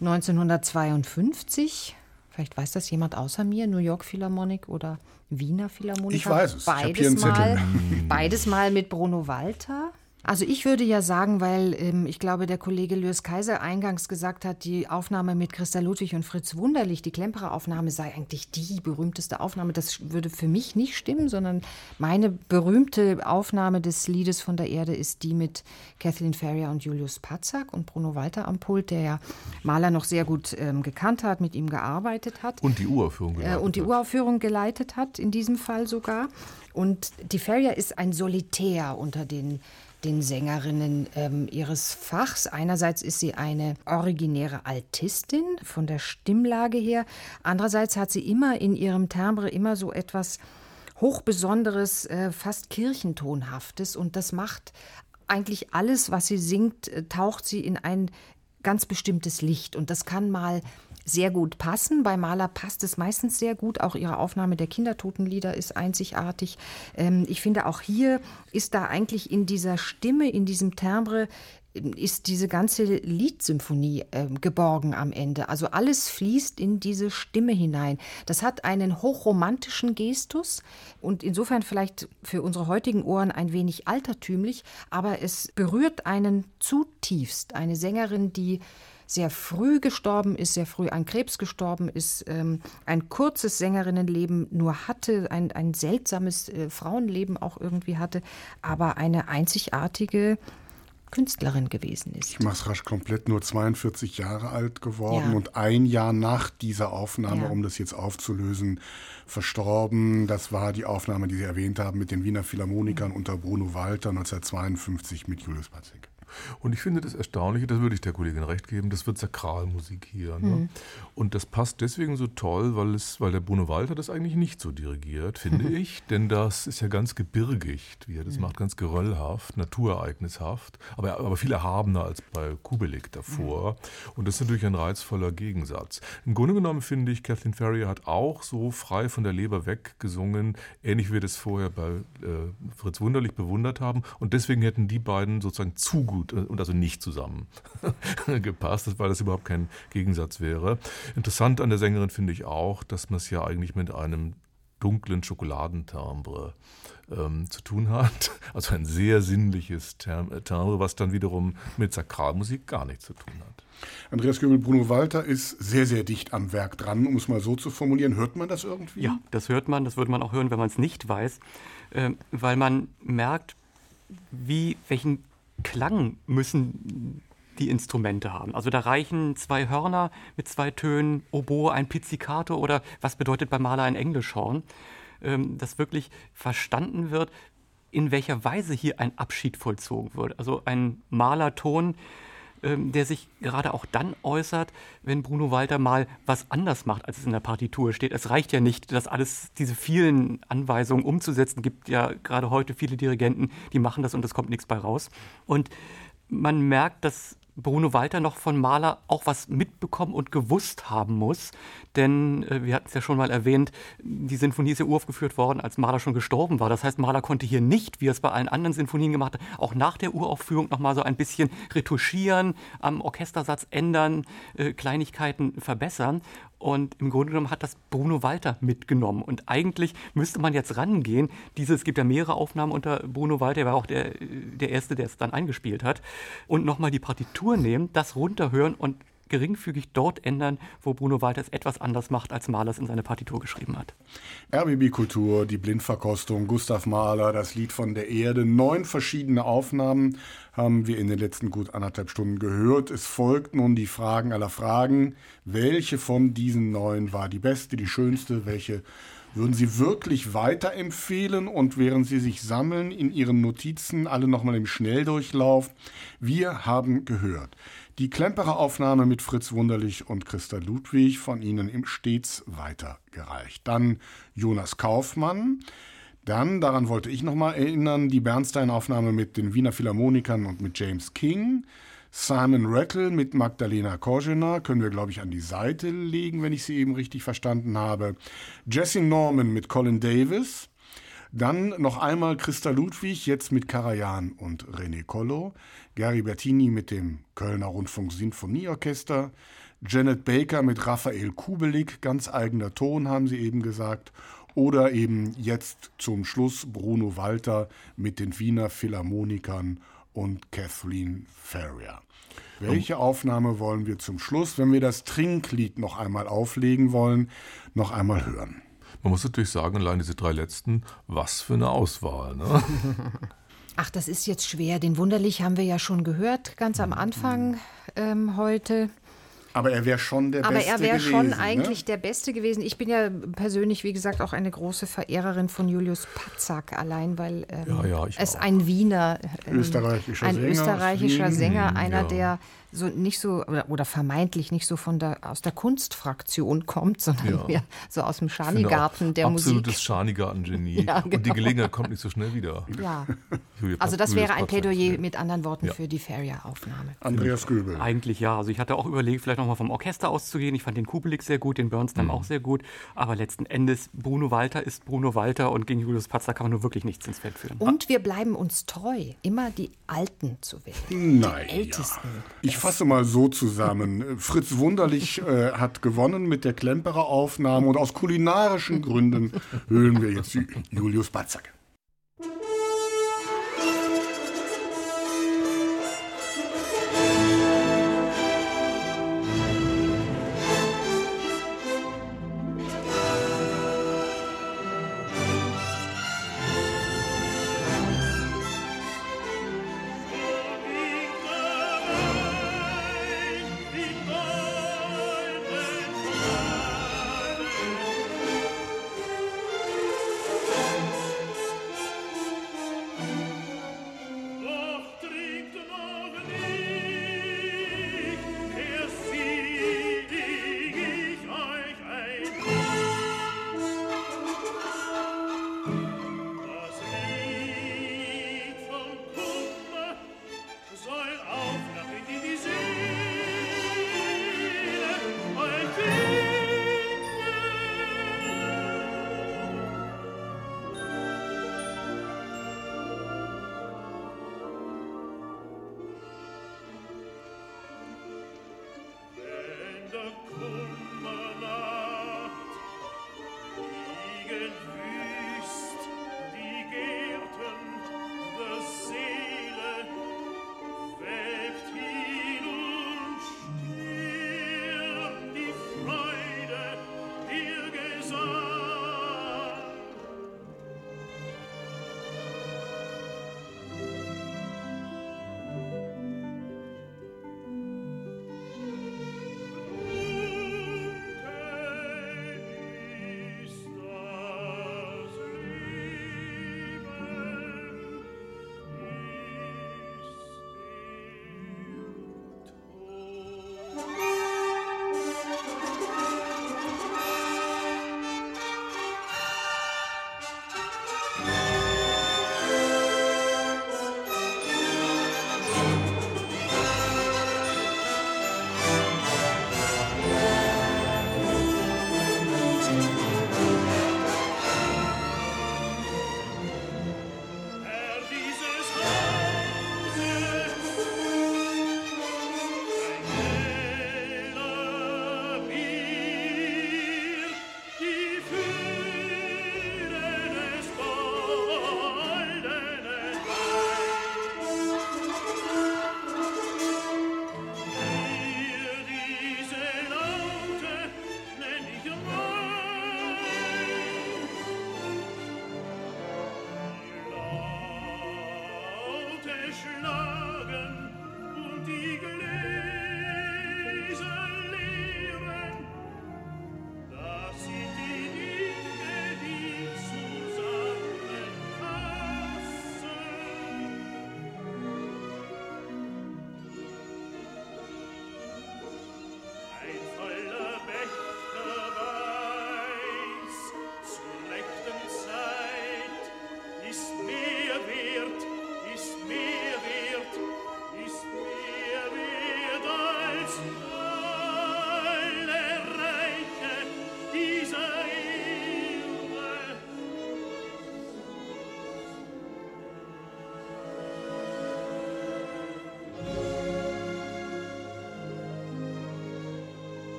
1952. Vielleicht weiß das jemand außer mir, New York Philharmonic oder Wiener Philharmonic. Ich weiß es. Beides, ich mal, beides mal mit Bruno Walter. Also ich würde ja sagen, weil ähm, ich glaube, der Kollege Lürs Kaiser eingangs gesagt hat, die Aufnahme mit Christa Ludwig und Fritz Wunderlich, die Klemperer Aufnahme sei eigentlich die berühmteste Aufnahme. Das würde für mich nicht stimmen, sondern meine berühmte Aufnahme des Liedes von der Erde ist die mit Kathleen Ferrier und Julius Patzak und Bruno Walter am Pult, der ja Mahler noch sehr gut ähm, gekannt hat, mit ihm gearbeitet hat. Und die Uraufführung geleitet äh, Und die hat. Uraufführung geleitet hat, in diesem Fall sogar. Und die Ferrier ist ein Solitär unter den den Sängerinnen ähm, ihres Fachs. Einerseits ist sie eine originäre Altistin von der Stimmlage her. Andererseits hat sie immer in ihrem Timbre immer so etwas hochbesonderes, äh, fast kirchentonhaftes. Und das macht eigentlich alles, was sie singt, äh, taucht sie in ein ganz bestimmtes Licht. Und das kann mal sehr gut passen. Bei Mahler passt es meistens sehr gut. Auch ihre Aufnahme der Kindertotenlieder ist einzigartig. Ähm, ich finde, auch hier ist da eigentlich in dieser Stimme, in diesem Timbre, ist diese ganze Liedsymphonie äh, geborgen am Ende. Also alles fließt in diese Stimme hinein. Das hat einen hochromantischen Gestus und insofern vielleicht für unsere heutigen Ohren ein wenig altertümlich, aber es berührt einen zutiefst. Eine Sängerin, die sehr früh gestorben ist, sehr früh an Krebs gestorben ist, ähm, ein kurzes Sängerinnenleben nur hatte, ein, ein seltsames äh, Frauenleben auch irgendwie hatte, aber eine einzigartige Künstlerin gewesen ist. Ich mach's rasch komplett, nur 42 Jahre alt geworden Ja. und ein Jahr nach dieser Aufnahme, Ja. um das jetzt aufzulösen, verstorben. Das war die Aufnahme, die Sie erwähnt haben, mit den Wiener Philharmonikern unter Bruno Walter 1952 mit Julius Patzig. Und ich finde das Erstaunliche, das würde ich der Kollegin recht geben, das wird Sakralmusik hier. Ne? Mhm. Und das passt deswegen so toll, weil, es, weil der Bruno Walter das eigentlich nicht so dirigiert, finde ich. Denn das ist ja ganz gebirgigt, wie er das macht, ganz geröllhaft, naturereignishaft, aber, aber viel erhabener als bei Kubelik davor. Und das ist natürlich ein reizvoller Gegensatz. Im Grunde genommen finde ich, Kathleen Ferrier hat auch so frei von der Leber weg gesungen, ähnlich wie wir das vorher bei äh, Fritz Wunderlich bewundert haben. Und deswegen hätten die beiden sozusagen zu gut äh, und also nicht zusammen gepasst, weil das überhaupt kein Gegensatz wäre. Interessant an der Sängerin finde ich auch, dass man es ja eigentlich mit einem dunklen Schokoladentimbre ähm, zu tun hat. Also ein sehr sinnliches äh, Timbre, was dann wiederum mit Sakralmusik gar nichts zu tun hat. Andreas Göbel, Bruno Walter ist sehr, sehr dicht am Werk dran, um es mal so zu formulieren. Hört man das irgendwie? Ja, das hört man, das würde man auch hören, wenn man es nicht weiß, ähm, weil man merkt, wie, welchen Klang müssen die Instrumente haben. Also da reichen zwei Hörner mit zwei Tönen, Oboe, ein Pizzicato oder was bedeutet bei Maler ein Englischhorn, ähm, dass wirklich verstanden wird, in welcher Weise hier ein Abschied vollzogen wird. Also ein Malerton, ähm, der sich gerade auch dann äußert, wenn Bruno Walter mal was anders macht, als es in der Partitur steht. Es reicht ja nicht, das alles, diese vielen Anweisungen umzusetzen. Gibt ja gerade heute viele Dirigenten, die machen das und es kommt nichts bei raus. Und man merkt, dass Bruno Walter noch von Mahler auch was mitbekommen und gewusst haben muss. Denn äh, wir hatten es ja schon mal erwähnt, die Sinfonie ist ja uraufgeführt worden, als Mahler schon gestorben war. Das heißt, Mahler konnte hier nicht, wie er es bei allen anderen Sinfonien gemacht hat, auch nach der Uraufführung noch mal so ein bisschen retuschieren, am Orchestersatz ändern, äh, Kleinigkeiten verbessern. Und im Grunde genommen hat das Bruno Walter mitgenommen. Und eigentlich müsste man jetzt rangehen. Diese, es gibt ja mehrere Aufnahmen unter Bruno Walter, er war auch der, der Erste, der es dann eingespielt hat. Und nochmal die Partitur nehmen, das runterhören und geringfügig dort ändern, wo Bruno Walter es etwas anders macht, als Mahler es in seine Partitur geschrieben hat. RBB Kultur, die Blindverkostung, Gustav Mahler, das Lied von der Erde. Neun verschiedene Aufnahmen haben wir in den letzten gut anderthalb Stunden gehört. Es folgt nun die Fragen aller Fragen. Welche von diesen neun war die beste, die schönste? Welche würden Sie wirklich weiterempfehlen und während Sie sich sammeln in Ihren Notizen, alle nochmal im Schnelldurchlauf? Wir haben gehört. Die Klemperer Aufnahme mit Fritz Wunderlich und Christa Ludwig von Ihnen im stets weitergereicht. Dann Jonas Kaufmann. Dann, daran wollte ich nochmal erinnern, die Bernstein-Aufnahme mit den Wiener Philharmonikern und mit James King. Simon Rattle mit Magdalena Korzena können wir, glaube ich, an die Seite legen, wenn ich sie eben richtig verstanden habe. Jesse Norman mit Colin Davis. Dann noch einmal Christa Ludwig, jetzt mit Karajan und René Collo. Gary Bertini mit dem Kölner Rundfunk Sinfonieorchester. Janet Baker mit Raphael Kubelik, ganz eigener Ton, haben sie eben gesagt. Oder eben jetzt zum Schluss Bruno Walter mit den Wiener Philharmonikern und Kathleen Ferrier. Welche Aufnahme wollen wir zum Schluss, wenn wir das Trinklied noch einmal auflegen wollen, noch einmal hören? Man muss natürlich sagen, allein diese drei letzten, was für eine Auswahl. Ne? Ach, das ist jetzt schwer. Den Wunderlich haben wir ja schon gehört, ganz am Anfang ähm, heute. Aber er wäre schon der Aber Beste er wäre gewesen. schon ne? eigentlich der Beste gewesen. Ich bin ja persönlich, wie gesagt, auch eine große Verehrerin von Julius Patzak, allein weil ähm, Ja, ja, es auch. ein Wiener, ähm, Österreichischer ein Sänger österreichischer. Sänger, einer, ja. der so nicht so oder, oder vermeintlich nicht so von der aus der Kunstfraktion kommt, sondern Ja. mehr so aus dem Schanigarten der Absolutes Musik. Schanigarten-Genie. Ja, Und die genau. Gelegenheit kommt nicht so schnell wieder. Ja. Julia Also das wäre ein Plädoyer mit anderen Worten Ja. für die Feria-Aufnahme. Andreas Göbel. Eigentlich ja. Also ich hatte auch überlegt, vielleicht nochmal vom Orchester auszugehen. Ich fand den Kubelik sehr gut, den Bernstein auch sehr gut. Aber letzten Endes, Bruno Walter ist Bruno Walter und gegen Julius Patzer kann man nur wirklich nichts ins Feld führen. Und wir bleiben uns treu, immer die Alten zu wählen. Nein. Ältesten. Ich fasse mal so zusammen. Fritz Wunderlich äh, hat gewonnen mit der Klemperer Aufnahme und aus kulinarischen Gründen hören wir jetzt Ju- Julius Batzak.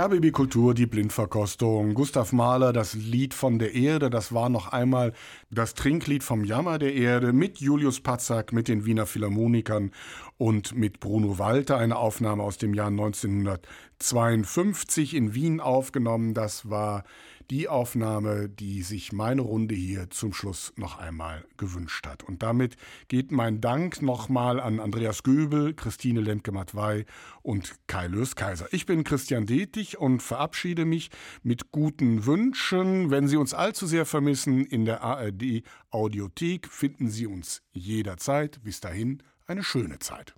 RBB Kultur, die Blindverkostung. Gustav Mahler, das Lied von der Erde, das war noch einmal das Trinklied vom Jammer der Erde mit Julius Patzak, mit den Wiener Philharmonikern und mit Bruno Walter. Eine Aufnahme aus dem Jahr 1952 in Wien aufgenommen. Das war die Aufnahme, die sich meine Runde hier zum Schluss noch einmal gewünscht hat. Und damit geht mein Dank nochmal an Andreas Göbel, Christine Lemke-Matwei und Kai Lös Kaiser. Ich bin Christian Detig und verabschiede mich mit guten Wünschen. Wenn Sie uns allzu sehr vermissen, in der ARD Audiothek finden Sie uns jederzeit. Bis dahin eine schöne Zeit.